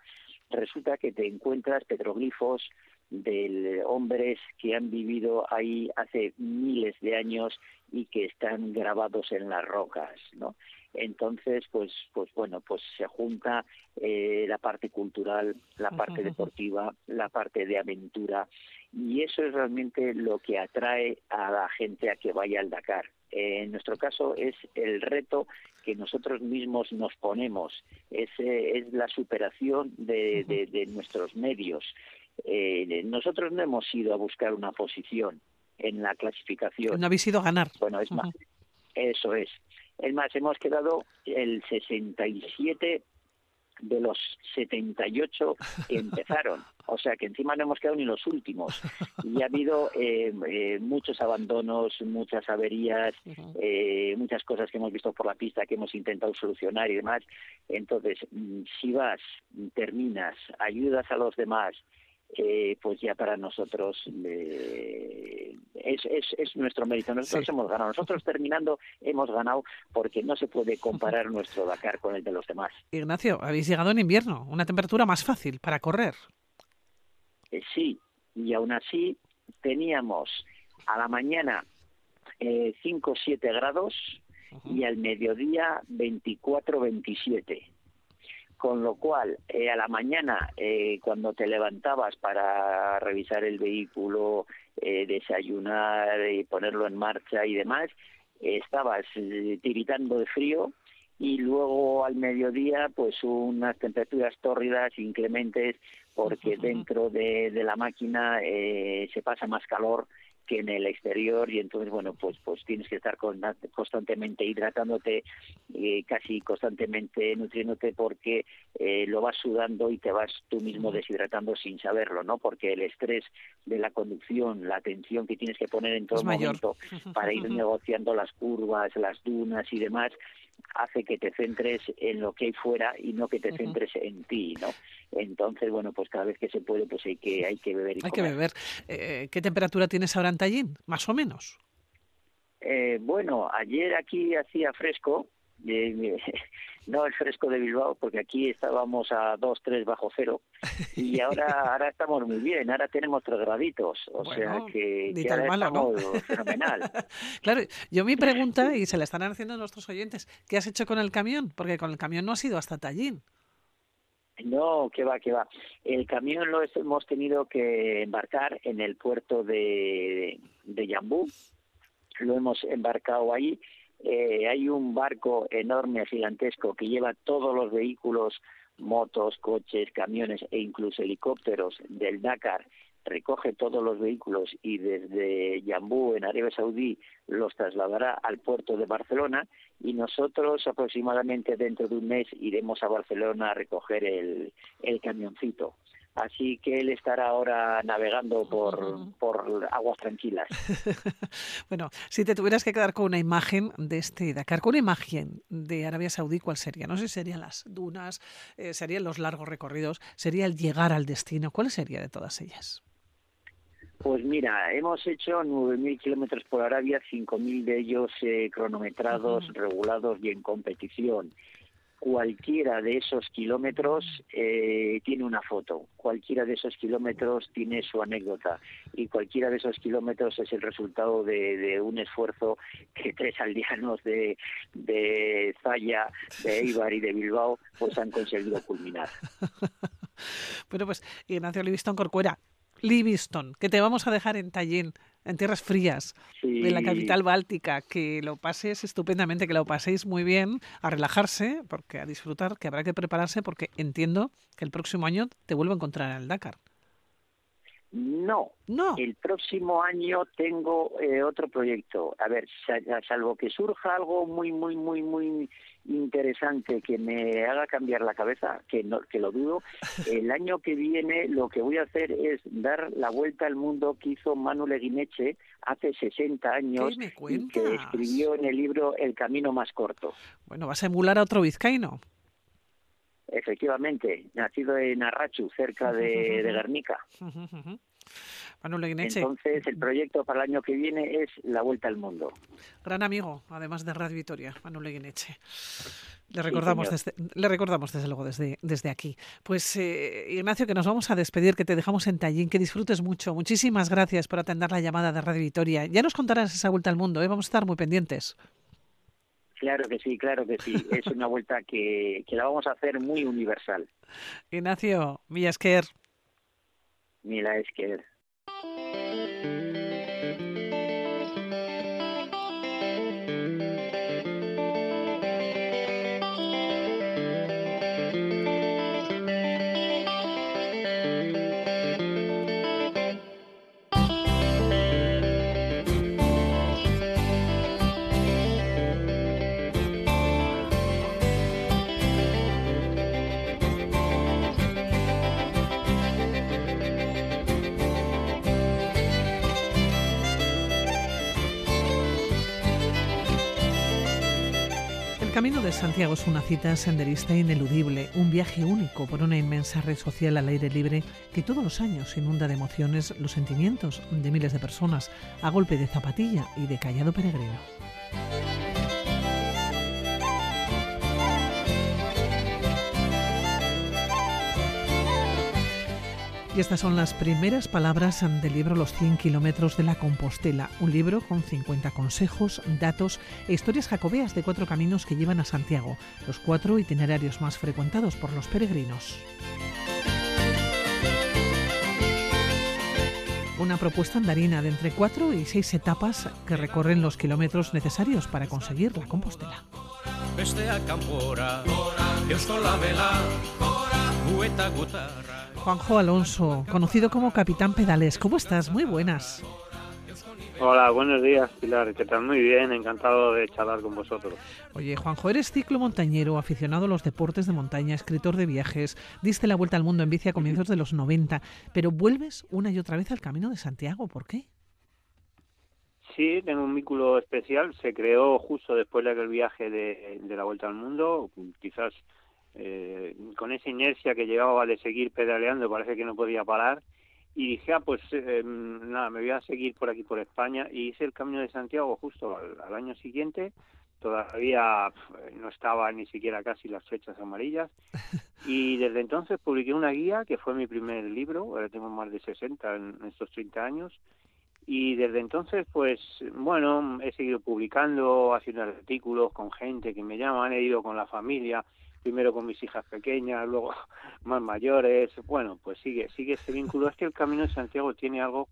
resulta que te encuentras petroglifos, de hombres que han vivido ahí hace miles de años y que están grabados en las rocas, ¿no? Entonces, pues, pues bueno, pues se junta eh, la parte cultural, la parte deportiva, la parte de aventura y eso es realmente lo que atrae a la gente a que vaya al Dakar. en nuestro caso es el reto que nosotros mismos nos ponemos, es, eh, es la superación de, de nuestros medios eh, nosotros no hemos ido a buscar una posición en la clasificación. No habéis ido a ganar. Bueno, es más, eso es. Es más, hemos quedado el 67 de los 78 que empezaron. O sea que encima no hemos quedado ni los últimos. Y ha habido eh, eh, muchos abandonos, muchas averías, eh, muchas cosas que hemos visto por la pista que hemos intentado solucionar y demás. Entonces, mm, si vas, terminas, ayudas a los demás, eh, pues ya para nosotros eh, es, es, es, nuestro mérito. Nosotros hemos ganado. Nosotros terminando hemos ganado porque no se puede comparar nuestro Dakar con el de los demás. Ignacio, habéis llegado en invierno, una temperatura más fácil para correr. Eh, sí, y aún así teníamos a la mañana 5 o 7 grados y al mediodía 24 27 con lo cual eh, a la mañana eh, cuando te levantabas para revisar el vehículo, eh, desayunar y ponerlo en marcha y demás, estabas tiritando de frío y luego al mediodía pues unas temperaturas tórridas inclementes porque dentro de, de la máquina se pasa más calor que en el exterior y entonces bueno pues pues tienes que estar constantemente hidratándote eh, casi constantemente nutriéndote porque eh, lo vas sudando y te vas tú mismo deshidratando sin saberlo no porque el estrés de la conducción la tensión que tienes que poner en todo momento para ir negociando las curvas las dunas y demás hace que te centres en lo que hay fuera y no que te centres en ti, ¿no? Entonces, bueno, pues cada vez que se puede, pues hay que, hay que beber y Hay que beber. Eh, ¿Qué temperatura tienes ahora en Tallín, más o menos? Eh, bueno, ayer aquí hacía fresco, no el fresco de Bilbao, porque aquí estábamos a 2, 3 bajo cero, y ahora ahora estamos muy bien, ahora tenemos 3 graditos, o sea que, que ahora estamos fenomenal. claro, yo mi pregunta, y se la están haciendo nuestros oyentes, ¿qué has hecho con el camión? Porque con el camión no has ido hasta Tallín. No, que va, que va. El camión lo hemos tenido que embarcar en el puerto de, de Yambú, lo hemos embarcado ahí eh, hay un barco enorme, gigantesco, que lleva todos los vehículos, motos, coches, camiones e incluso helicópteros del Dakar. Recoge todos los vehículos y desde Yambú, en Arabia Saudí, los trasladará al puerto de Barcelona. Y nosotros aproximadamente dentro de un mes iremos a Barcelona a recoger el, el camioncito así que él estará ahora navegando por, por aguas tranquilas. bueno, si te tuvieras que quedar con una imagen de este Dakar, con una imagen de Arabia Saudí, ¿cuál sería? No sé si serían las dunas, eh, serían los largos recorridos, sería el llegar al destino. ¿Cuál sería de todas ellas? Pues mira, hemos hecho 9.000 kilómetros por Arabia, 5.000 de ellos eh, cronometrados, regulados y en competición cualquiera de esos kilómetros eh, tiene una foto, cualquiera de esos kilómetros tiene su anécdota. Y cualquiera de esos kilómetros es el resultado de, un esfuerzo que tres aldeanos de, de Zaya, de Eibar y de Bilbao pues han conseguido culminar. bueno, pues Ignacio Livistón Corcuera, Livingston, que te vamos a dejar en Tallinn, en tierras frías de la capital báltica, que lo pases estupendamente, que lo paséis muy bien, a relajarse, porque a disfrutar, que habrá que prepararse, porque entiendo que el próximo año te vuelvo a encontrar en el Dakar. No, no. El próximo año tengo eh, otro proyecto. A ver, salvo que surja algo muy, muy, muy, muy interesante que me haga cambiar la cabeza, que no, que lo dudo. El año que viene lo que voy a hacer es dar la vuelta al mundo que hizo Manuel Leguineche hace 60 años y que escribió en el libro El camino más corto. Bueno, vas a emular a otro vizcaíno. Efectivamente, nacido en Arrachu, cerca de, de Guernica. Entonces, el proyecto para el año que viene es La Vuelta al Mundo. Gran amigo, además de Radio Vitoria, Manuel Leguineche. Le recordamos, desde, le recordamos desde luego desde, desde aquí. Pues eh, Ignacio, que nos vamos a despedir, que te dejamos en Tallín, que disfrutes mucho. Muchísimas gracias por atender la llamada de Radio Vitoria. Ya nos contarás esa vuelta al mundo, ¿eh? vamos a estar muy pendientes. Claro que sí, claro que sí. Es una vuelta que, que la vamos a hacer muy universal. Ignacio, Mila Esker. Mila Esker. Camino de Santiago es una cita senderista ineludible, un viaje único por una inmensa red social al aire libre que todos los años inunda de emociones los sentimientos de miles de personas a golpe de zapatilla y de callado peregrino. Y estas son las primeras palabras del libro Los 100 kilómetros de la Compostela, un libro con 50 consejos, datos e historias jacobeas de cuatro caminos que llevan a Santiago, los cuatro itinerarios más frecuentados por los peregrinos. Una propuesta andarina de entre cuatro y seis etapas que recorren los kilómetros necesarios para conseguir la Compostela. Juanjo Alonso, conocido como Capitán Pedales. ¿Cómo estás? Muy buenas. Hola, buenos días, Pilar. ¿Qué tal? Muy bien, encantado de charlar con vosotros. Oye, Juanjo, eres ciclomontañero, aficionado a los deportes de montaña, escritor de viajes, diste la vuelta al mundo en bici a comienzos de los 90, pero vuelves una y otra vez al Camino de Santiago. ¿Por qué? Sí, tengo un vínculo especial. Se creó justo después de aquel viaje de, de la vuelta al mundo, quizás eh, con esa inercia que llevaba de seguir pedaleando, parece que no podía parar. Y dije, ah, pues eh, nada, me voy a seguir por aquí, por España. Y hice el Camino de Santiago justo al, año siguiente. Todavía no estaba ni siquiera casi las flechas amarillas. Y desde entonces publiqué una guía, que fue mi primer libro. Ahora tengo más de 60 en estos 30 años. Y desde entonces, pues, bueno, he seguido publicando, haciendo artículos con gente que me llaman, he ido con la familia, primero con mis hijas pequeñas, luego más mayores, bueno, pues sigue, sigue ese vínculo. Es que el Camino de Santiago tiene algo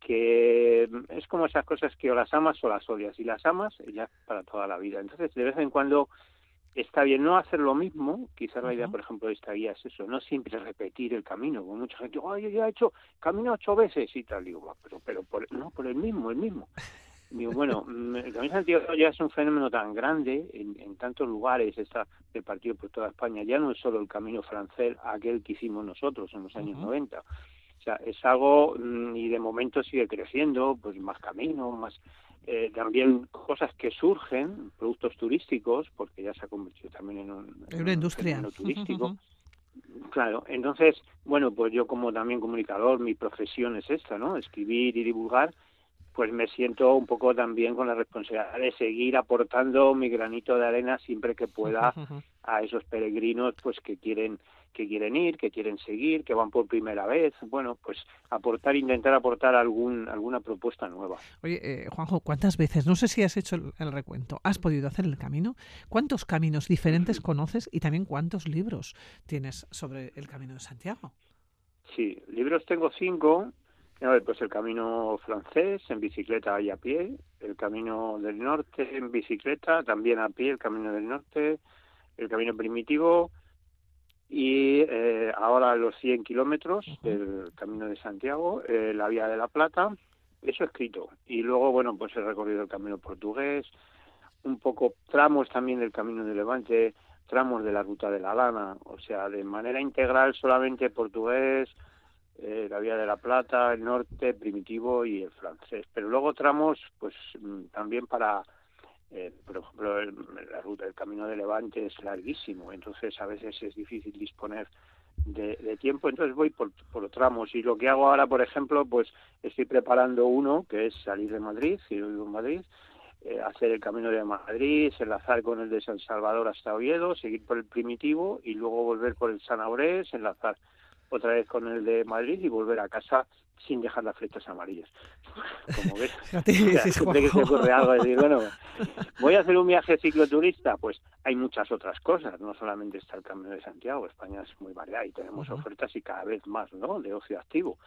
que es como esas cosas que o las amas o las odias, y las amas ya para toda la vida. Entonces, de vez en cuando está bien no hacer lo mismo, quizás la idea, por ejemplo, de esta guía es eso, no siempre repetir el camino, como mucha gente, ay, yo ya he hecho camino ocho veces y tal, digo, pero, pero por, no, por el mismo, el mismo. Digo, bueno, mm, el Camino Santiago ya es un fenómeno tan grande en, tantos lugares, está repartido por toda España. Ya no es solo el camino francés, aquel que hicimos nosotros en los años 90. O sea, es algo, mm, y de momento sigue creciendo, pues más caminos, más. Eh, también cosas que surgen, productos turísticos, porque ya se ha convertido también en un, una industria turístico. Claro, entonces, bueno, pues yo como también comunicador, mi profesión es esta, ¿no? Escribir y divulgar, pues me siento un poco también con la responsabilidad de seguir aportando mi granito de arena siempre que pueda a esos peregrinos pues que quieren que quieren ir, que quieren seguir, que van por primera vez, bueno, pues aportar, intentar aportar algún alguna propuesta nueva. Oye, eh, Juanjo, ¿cuántas veces, no sé si has hecho el, recuento, has podido hacer el camino? ¿Cuántos caminos diferentes conoces y también cuántos libros tienes sobre el Camino de Santiago? Sí, libros tengo cinco, pues el camino francés en bicicleta y a pie, el camino del norte en bicicleta, también a pie el camino del norte, el camino primitivo y eh, ahora los 100 kilómetros del camino de Santiago, eh, la vía de la Plata, eso escrito. Y luego, bueno, pues he recorrido el camino portugués, un poco tramos también del camino de Levante, tramos de la ruta de la lana, o sea, de manera integral solamente portugués, eh, la Vía de la Plata, el norte, primitivo y el francés. Pero luego tramos, pues mm, también para, eh, por ejemplo, la ruta del Camino de Levante es larguísimo, entonces a veces es difícil disponer de, tiempo, entonces voy por, por tramos y lo que hago ahora, por ejemplo, pues estoy preparando uno que es salir de Madrid, si yo vivo en Madrid, eh, hacer el camino de Madrid, enlazar con el de San Salvador hasta Oviedo, seguir por el primitivo y luego volver por el San Aurés, enlazar otra vez con el de Madrid y volver a casa sin dejar las flechas amarillas. Como ves, siempre que se ocurre algo, decir, bueno, voy a hacer un viaje cicloturista, pues hay muchas otras cosas, no solamente está el Camino de Santiago, España es muy variada y tenemos ofertas y cada vez más, ¿no?, de ocio activo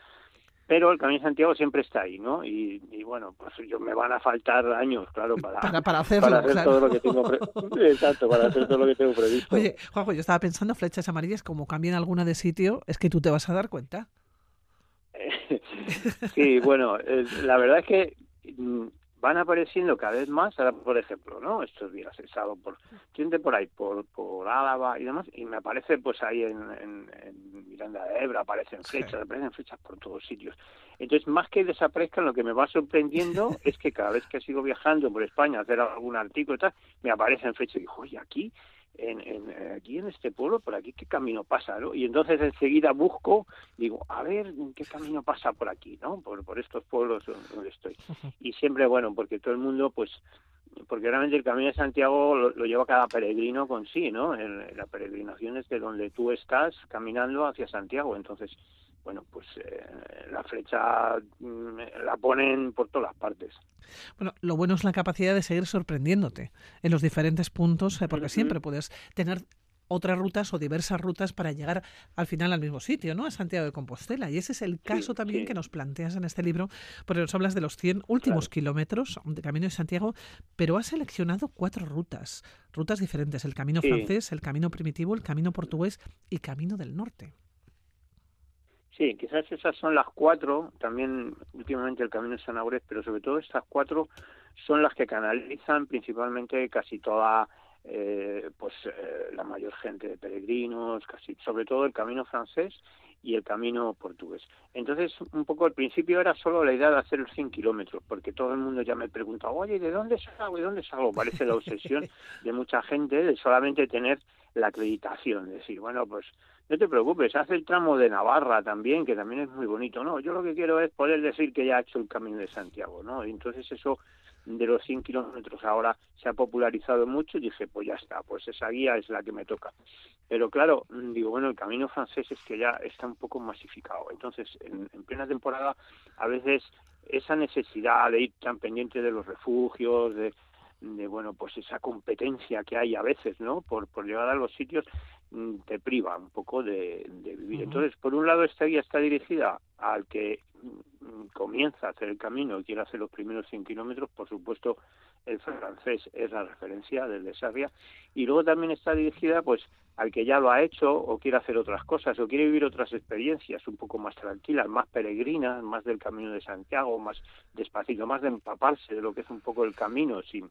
pero el Camino de Santiago siempre está ahí, ¿no? Y, bueno, pues yo me van a faltar años, claro, para, para, hacer todo lo que tengo Exacto, para hacer todo lo que tengo previsto. Oye, Juanjo, yo estaba pensando, flechas amarillas, como cambian alguna de sitio, es que tú te vas a dar cuenta. sí, bueno, la verdad es que mm, van apareciendo cada vez más, ahora por ejemplo, ¿no? Estos días, he estado por, gente por ahí, por, por Álava y demás, y me aparece pues ahí en, en, Miranda de Ebra, aparecen flechas, aparecen flechas por todos sitios. Entonces, más que desaparezcan, lo que me va sorprendiendo es que cada vez que sigo viajando por España a hacer algún artículo y tal, me aparecen flechas y digo, oye, aquí en, en, aquí en este pueblo, por aquí, ¿qué camino pasa? ¿no? Y entonces enseguida busco, digo, a ver, ¿qué camino pasa por aquí? ¿no? Por, por estos pueblos donde estoy. Y siempre, bueno, porque todo el mundo, pues, porque realmente el camino de Santiago lo, lleva cada peregrino con sí, ¿no? En, la peregrinación es de donde tú estás caminando hacia Santiago. Entonces, bueno, pues eh, la flecha mm, la ponen por todas las partes. Bueno, lo bueno es la capacidad de seguir sorprendiéndote en los diferentes puntos, eh, porque siempre puedes tener otras rutas o diversas rutas para llegar al final al mismo sitio, ¿no? A Santiago de Compostela. Y ese es el caso también que nos planteas en este libro, porque nos hablas de los 100 últimos kilómetros de Camino de Santiago, pero has seleccionado cuatro rutas, rutas diferentes, el Camino francés, el Camino primitivo, el Camino portugués y Camino del Norte. Sí, quizás esas son las cuatro, también últimamente el Camino de San Aurés, pero sobre todo estas cuatro son las que canalizan principalmente casi toda, eh, pues eh, la mayor gente de peregrinos, casi, sobre todo el Camino francés y el camino portugués. Entonces, un poco al principio era solo la idea de hacer los 100 kilómetros, porque todo el mundo ya me preguntaba, oye, ¿de dónde salgo? ¿De dónde salgo? Parece la obsesión de mucha gente de solamente tener la acreditación, decir, bueno, pues no te preocupes, hace el tramo de Navarra también, que también es muy bonito, ¿no? Yo lo que quiero es poder decir que ya ha hecho el Camino de Santiago, ¿no? Y entonces eso de los 100 kilómetros ahora se ha popularizado mucho y dije, pues ya está, pues esa guía es la que me toca. Pero claro, digo, bueno, el camino francés es que ya está un poco masificado. Entonces, en, en plena temporada, a veces esa necesidad de ir tan pendiente de los refugios, de, de bueno pues esa competencia que hay a veces no por por llegar a los sitios mm, te priva un poco de, vivir. Entonces por un lado esta guía está dirigida al que mm, comienza a hacer el camino y quiere hacer los primeros 100 kilómetros. Por supuesto el francés es la referencia del de Sarria y luego también está dirigida pues al que ya lo ha hecho o quiere hacer otras cosas o quiere vivir otras experiencias un poco más tranquilas, más peregrinas, más del camino de Santiago, más despacito, más de empaparse de lo que es un poco el camino sin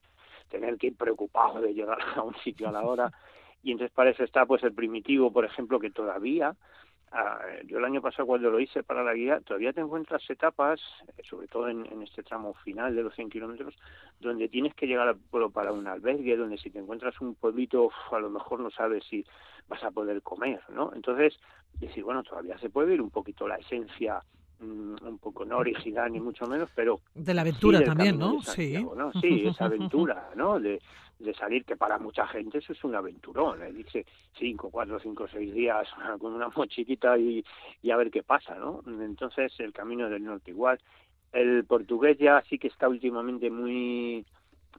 tener que ir preocupado de llegar a un sitio a la hora. Y entonces para eso está pues el primitivo, por ejemplo, que todavía Ah, yo el año pasado cuando lo hice para la guía, todavía te encuentras etapas, eh, sobre todo en, este tramo final de los 100 kilómetros, donde tienes que llegar al pueblo para un albergue, donde si te encuentras un pueblito, a lo mejor no sabes si vas a poder comer, ¿no? Entonces, decir, bueno, todavía se puede ir un poquito la esencia mm, un poco no original ni mucho menos, pero de la aventura también, ¿no? Sí, sí, esa aventura, ¿no? De, de salir, que para mucha gente eso es un aventurón, ¿eh? dice cinco, cuatro, cinco, seis días con una mochilita y, y a ver qué pasa, ¿no? Entonces el camino del norte igual. El portugués ya sí que está últimamente muy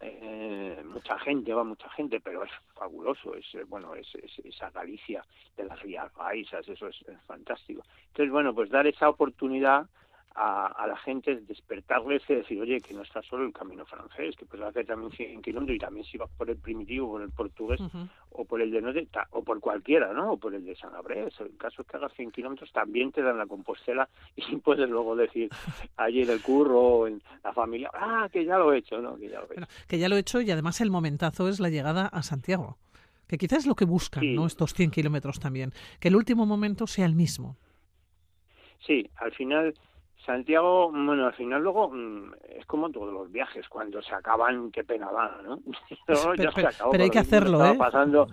eh, mucha gente, va mucha gente, pero es fabuloso, es eh, bueno, es, esa Galicia de las Rías Paisas, eso es, fantástico. Entonces, bueno, pues dar esa oportunidad a, la gente, despertarles y decir, oye, que no está solo el camino francés, que puedes hacer también 100 kilómetros y también si vas por el primitivo, por el portugués o por el de Norte, o por cualquiera, ¿no? O por el de San Abrés. El caso es que hagas 100 kilómetros, también te dan la compostela y puedes luego decir allí en el curro o en la familia, ah, que ya lo he hecho, ¿no? Que ya lo he hecho. que ya lo he hecho y además el momentazo es la llegada a Santiago que quizás es lo que buscan, ¿no? Estos 100 kilómetros también, que el último momento sea el mismo. Sí, al final Santiago, bueno, al final luego mm, es como todos los viajes, cuando se acaban, qué pena da, ¿no? pero, hay que hacerlo, ¿eh? Pasando.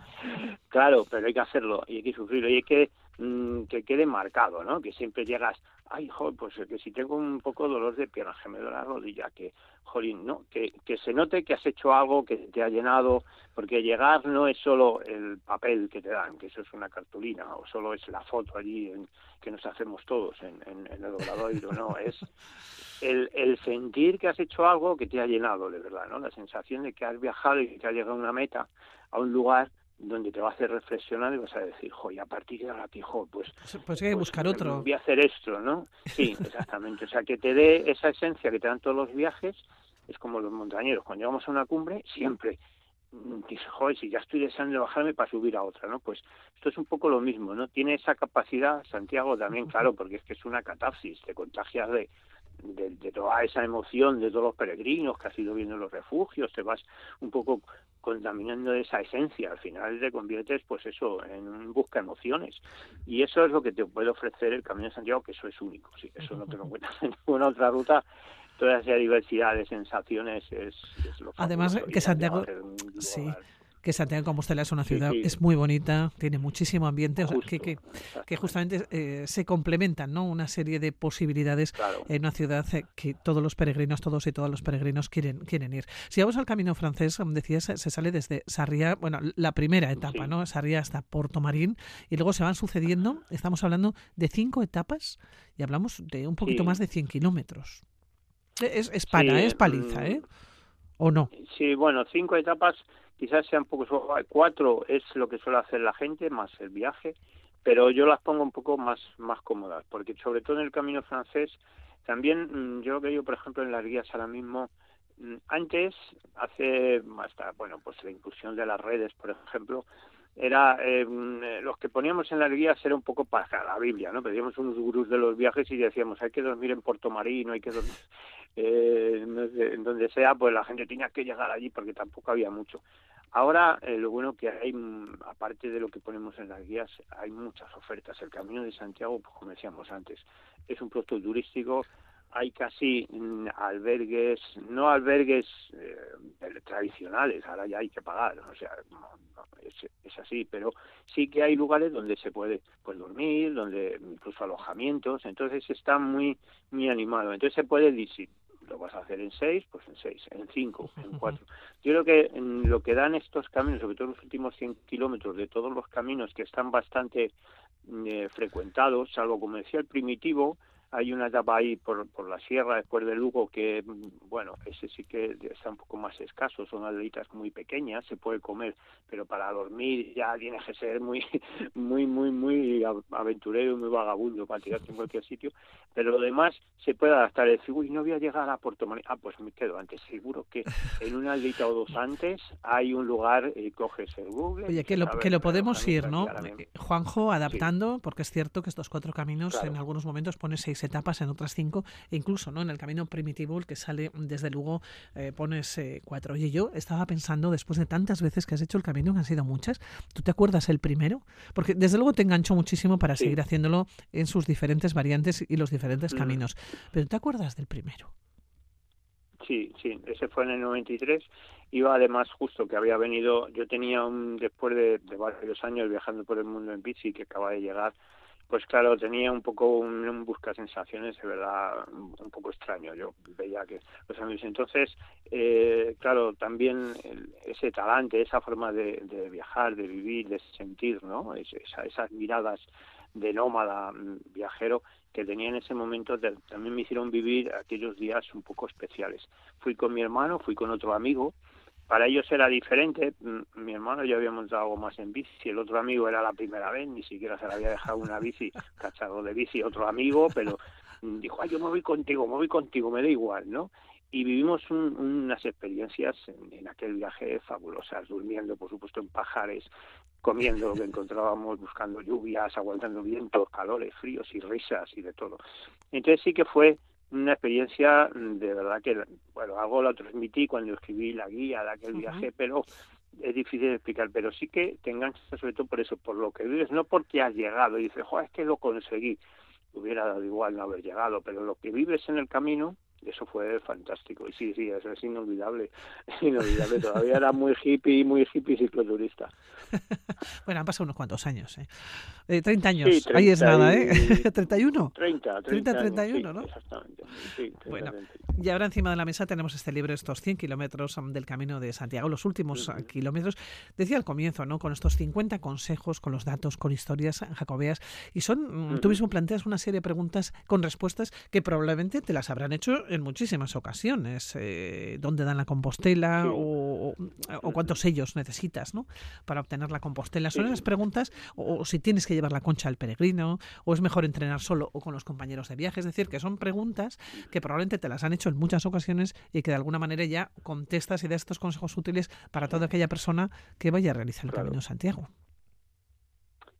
Claro, pero hay que hacerlo y hay que sufrirlo y hay que mm, que quede marcado, ¿no? Que siempre llegas, ay, joder, pues que si tengo un poco dolor de pierna, que me duele la rodilla, que, jolín, ¿no? Que, que se note que has hecho algo que te ha llenado, porque llegar no es solo el papel que te dan, que eso es una cartulina, o solo es la foto allí en, que nos hacemos todos en, en, el obradoiro, no, es el, el sentir que has hecho algo que te ha llenado, de verdad, ¿no? La sensación de que has viajado y que has llegado a una meta, a un lugar donde te va a hacer reflexionar y vas a decir, jo, y a partir de ahora, jo, pues... Pues hay que buscar pues, otro. Voy a hacer esto, ¿no? Sí, exactamente. o sea, que te dé esa esencia que te dan todos los viajes, es como los montañeros. Cuando llegamos a una cumbre, siempre dices, joder, si ya estoy deseando bajarme para subir a otra, ¿no? Pues esto es un poco lo mismo, ¿no? Tiene esa capacidad, Santiago también, claro, porque es que es una catarsis, te contagias de, de, toda esa emoción de todos los peregrinos que has ido viendo en los refugios, te vas un poco contaminando esa esencia, al final te conviertes pues eso, en un busca emociones. Y eso es lo que te puede ofrecer el Camino de Santiago, que eso es único, sí, eso no te lo encuentras en ninguna otra ruta, toda esa diversidad de sensaciones es, lo Además que Santiago, sí que Santiago de Compostela es una ciudad, es muy bonita, tiene muchísimo ambiente, o sea, que, que, justamente eh, se complementan ¿no? una serie de posibilidades en una ciudad eh, que todos los peregrinos, todos y todos los peregrinos quieren, quieren ir. Si vamos al camino francés, como decías, se sale desde Sarriá, bueno, la primera etapa, ¿no? Sarriá hasta Porto Marín, y luego se van sucediendo, estamos hablando de cinco etapas y hablamos de un poquito más de 100 kilómetros. Es, es pana, es paliza. ¿eh? ¿O no? Sí, bueno, cinco etapas quizás sean poco cuatro es lo que suele hacer la gente más el viaje pero yo las pongo un poco más más cómodas porque sobre todo en el camino francés también mm, yo veo por ejemplo en las guías ahora mismo mm, antes hace hasta bueno pues la inclusión de las redes por ejemplo era eh, mm, los que poníamos en las guías era un poco para la Biblia, ¿no? Pedíamos unos gurús de los viajes y decíamos hay que dormir en Puerto Marino, hay que dormir eh, en donde sea, pues la gente tenía que llegar allí porque tampoco había mucho. Ahora, eh, lo bueno que hay, mm, aparte de lo que ponemos en las guías, hay muchas ofertas. El Camino de Santiago, pues, como decíamos antes, es un producto turístico. Hay casi mm, albergues, no albergues eh, tradicionales, ahora ya hay que pagar, o sea, es, así, pero sí que hay lugares donde se puede pues, dormir, donde incluso alojamientos, entonces está muy, muy animado. Entonces se puede lo vas a hacer en seis, pues en seis, en cinco, en cuatro. Yo creo que en lo que dan estos caminos, sobre todo los últimos 100 kilómetros de todos los caminos que están bastante eh, frecuentados, salvo como decía el primitivo, hay una etapa ahí por, por la sierra después de Lugo que, bueno, ese sí que está un poco más escaso, son aldeitas muy pequeñas, se puede comer, pero para dormir ya tiene que ser muy, muy, muy, muy aventurero muy vagabundo para tirarte en cualquier sitio, pero lo demás se puede adaptar. Decir, uy, no voy a llegar a Puerto María, ah, pues me quedo antes, seguro que en una aldeita o dos antes hay un lugar y coges el Google. Oye, que lo, que lo podemos ir, ¿no? Juanjo, adaptando, porque es cierto que estos cuatro caminos en algunos momentos pone seis etapas, en otras cinco, e incluso ¿no? en el camino primitivo, el que sale desde luego, eh, pones eh, cuatro. Oye, yo estaba pensando, después de tantas veces que has hecho el camino, que han sido muchas, ¿tú te acuerdas el primero? Porque desde luego te enganchó muchísimo para seguir haciéndolo en sus diferentes variantes y los diferentes mm. caminos. Pero ¿te acuerdas del primero? Sí, sí, ese fue en el 93. Iba además justo que había venido, yo tenía un, después de, de varios años viajando por el mundo en bici, que acaba de llegar pues claro, tenía un poco un, busca sensaciones de verdad un poco extraño. Yo veía que los amigos. Entonces, eh, claro, también ese talante, esa forma de, viajar, de vivir, de sentir, ¿no? esas miradas de nómada mm, viajero que tenía en ese momento también me hicieron vivir aquellos días un poco especiales. Fui con mi hermano, fui con otro amigo para ellos era diferente. Mi hermano ya había montado algo más en bici. El otro amigo era la primera vez, ni siquiera se le había dejado una bici, cacharro de bici, otro amigo, pero dijo, ay, yo me voy contigo, me voy contigo, me da igual, ¿no? y vivimos unas experiencias en, aquel viaje fabulosas, durmiendo, por supuesto, en pajares, comiendo lo que encontrábamos, buscando lluvias, aguantando vientos, calores, fríos y risas y de todo. Entonces sí que fue una experiencia de verdad que, bueno, algo lo transmití cuando escribí la guía de aquel viaje, pero es difícil de explicar, pero sí que te enganchas sobre todo por eso, por lo que vives, no porque has llegado y dices, joder, es que lo conseguí, hubiera dado igual no haber llegado, pero lo que vives en el camino eso fue fantástico. Y sí, sí, eso es inolvidable. inolvidable. Todavía era muy hippie, muy hippie cicloturista. bueno, han pasado unos cuantos años, ¿eh? 30 años, ahí es nada, ¿eh? 31. 30, 30, 31, ¿no? Exactamente. Sí, bueno, y ahora encima de la mesa tenemos este libro, estos 100 kilómetros um, del Camino de Santiago, los últimos uh, kilómetros. Decía al comienzo, ¿no? Con estos 50 consejos, con los datos, con historias jacobeas. Y son, mm, tú mismo planteas una serie de preguntas con respuestas que probablemente te las habrán hecho en muchísimas ocasiones. Eh, ¿Dónde dan la compostela? O, cuántos sellos necesitas ¿no? para obtener la compostela? Son esas preguntas, o, si tienes que llevar la concha al peregrino, o es mejor entrenar solo o con los compañeros de viaje. Es decir, que son preguntas que probablemente te las han hecho en muchas ocasiones y que de alguna manera ya contestas y das estos consejos útiles para toda aquella persona que vaya a realizar el Camino de Santiago.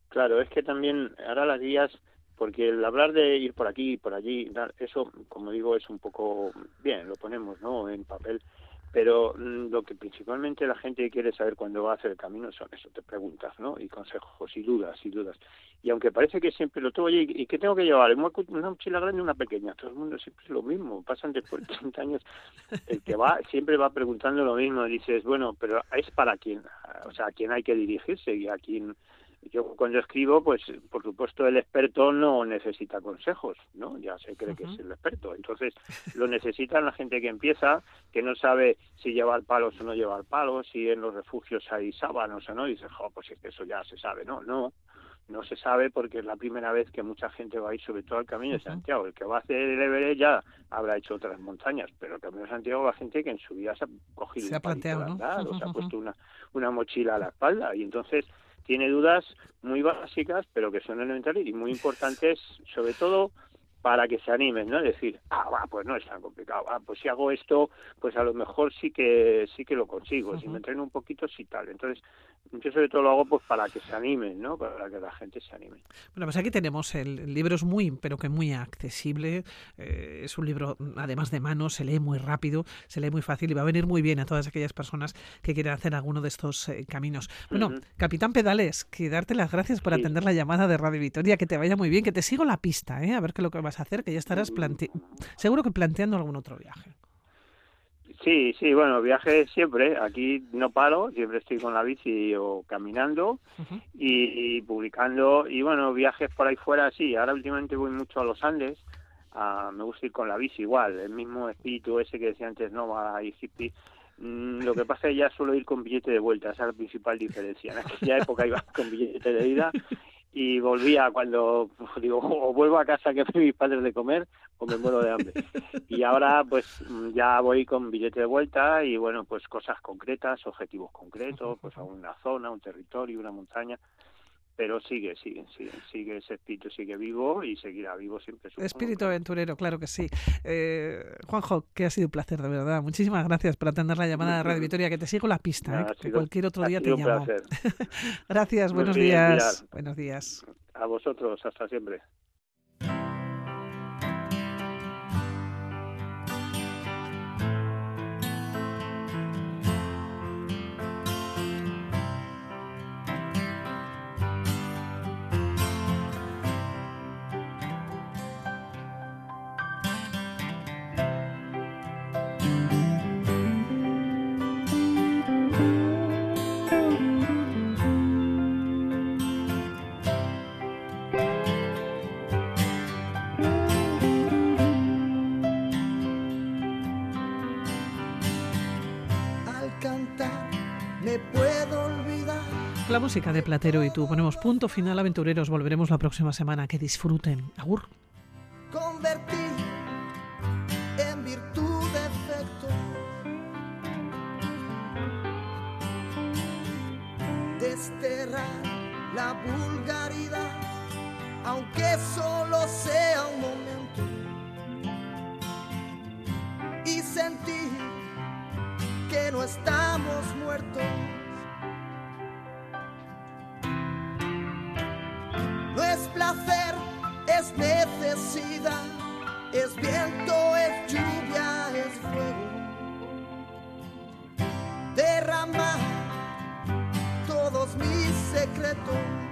Claro, es que también ahora las guías porque el hablar de ir por aquí y por allí, eso, como digo, es un poco bien, lo ponemos, ¿no? En papel, pero mm, lo que principalmente la gente quiere saber cuando va a hacer el camino son eso, te preguntas, ¿no? Y consejos y dudas y dudas. Y aunque parece que siempre lo tengo, oye, ¿y qué tengo que llevar? ¿Una mochila grande y una pequeña? Todo el mundo siempre es lo mismo, pasan después de 30 años, el que va siempre va preguntando lo mismo, dices, bueno, pero es para quién, o sea, a quién hay que dirigirse y a quién yo cuando escribo, pues por supuesto el experto no necesita consejos, ¿no? Ya se cree que es el experto. Entonces lo necesitan la gente que empieza, que no sabe si llevar palos o no llevar palos, si en los refugios hay sábanos o no, y dice, jo, pues es que eso ya se sabe, ¿no? No, no se sabe porque es la primera vez que mucha gente va a ir, sobre todo al Camino de Santiago. El que va a hacer el Everest ya habrá hecho otras montañas, pero el Camino de Santiago va gente que en su vida se ha cogido se ha planteado, ¿no? o se ha puesto una, una mochila a la espalda y entonces tiene dudas muy básicas, pero que son elementales y muy importantes, sobre todo para que se animen, ¿no? Decir, ah, va, pues no es tan complicado, ah, pues si hago esto, pues a lo mejor sí que sí que lo consigo, si me entreno un poquito, sí tal. Entonces, yo sobre todo lo hago pues para que se animen, ¿no? Para que la gente se anime. Bueno, pues aquí tenemos el, libro es muy, pero que muy accesible. Eh, es un libro, además de mano, se lee muy rápido, se lee muy fácil y va a venir muy bien a todas aquellas personas que quieren hacer alguno de estos eh, caminos. Bueno, Capitán Pedales, que darte las gracias por atender la llamada de Radio Vitoria, que te vaya muy bien, que te sigo la pista, ¿eh? A ver qué lo que vas a hacer, que ya estarás planteando, seguro que planteando algún otro viaje. Sí, sí, bueno, viaje siempre. Aquí no paro, siempre estoy con la bici o caminando y, publicando. Y bueno, viajes por ahí fuera, sí. Ahora últimamente voy mucho a los Andes. me gusta ir con la bici igual, el mismo espíritu ese que decía antes, no va y hippie. Mm, lo que pasa es que ya suelo ir con billete de vuelta, esa es la principal diferencia. En aquella época iba con billete de ida y volvía cuando digo o vuelvo a casa que mis padres de comer o me muero de hambre y ahora pues ya voy con billete de vuelta y bueno pues cosas concretas objetivos concretos pues a una zona un territorio una montaña pero sigue, sigue, sigue, sigue ese espíritu, sigue vivo y seguirá vivo siempre. espíritu aventurero, claro que sí. Eh, Juanjo, que ha sido un placer, de verdad. Muchísimas gracias por atender la llamada de Radio Victoria, que te sigo la pista, ¿eh? que cualquier otro día te llamo. gracias, buenos días. Buenos días. A vosotros, hasta siempre. Música de Platero y tú. Ponemos punto final, aventureros. Volveremos la próxima semana. Que disfruten. Agur. Convertir en virtud defecto. Desterrar la vulgaridad, aunque solo sea un momento sentir que no estamos muertos. Es necesidad, es viento, es lluvia, es fuego. Derramar todos mis secretos.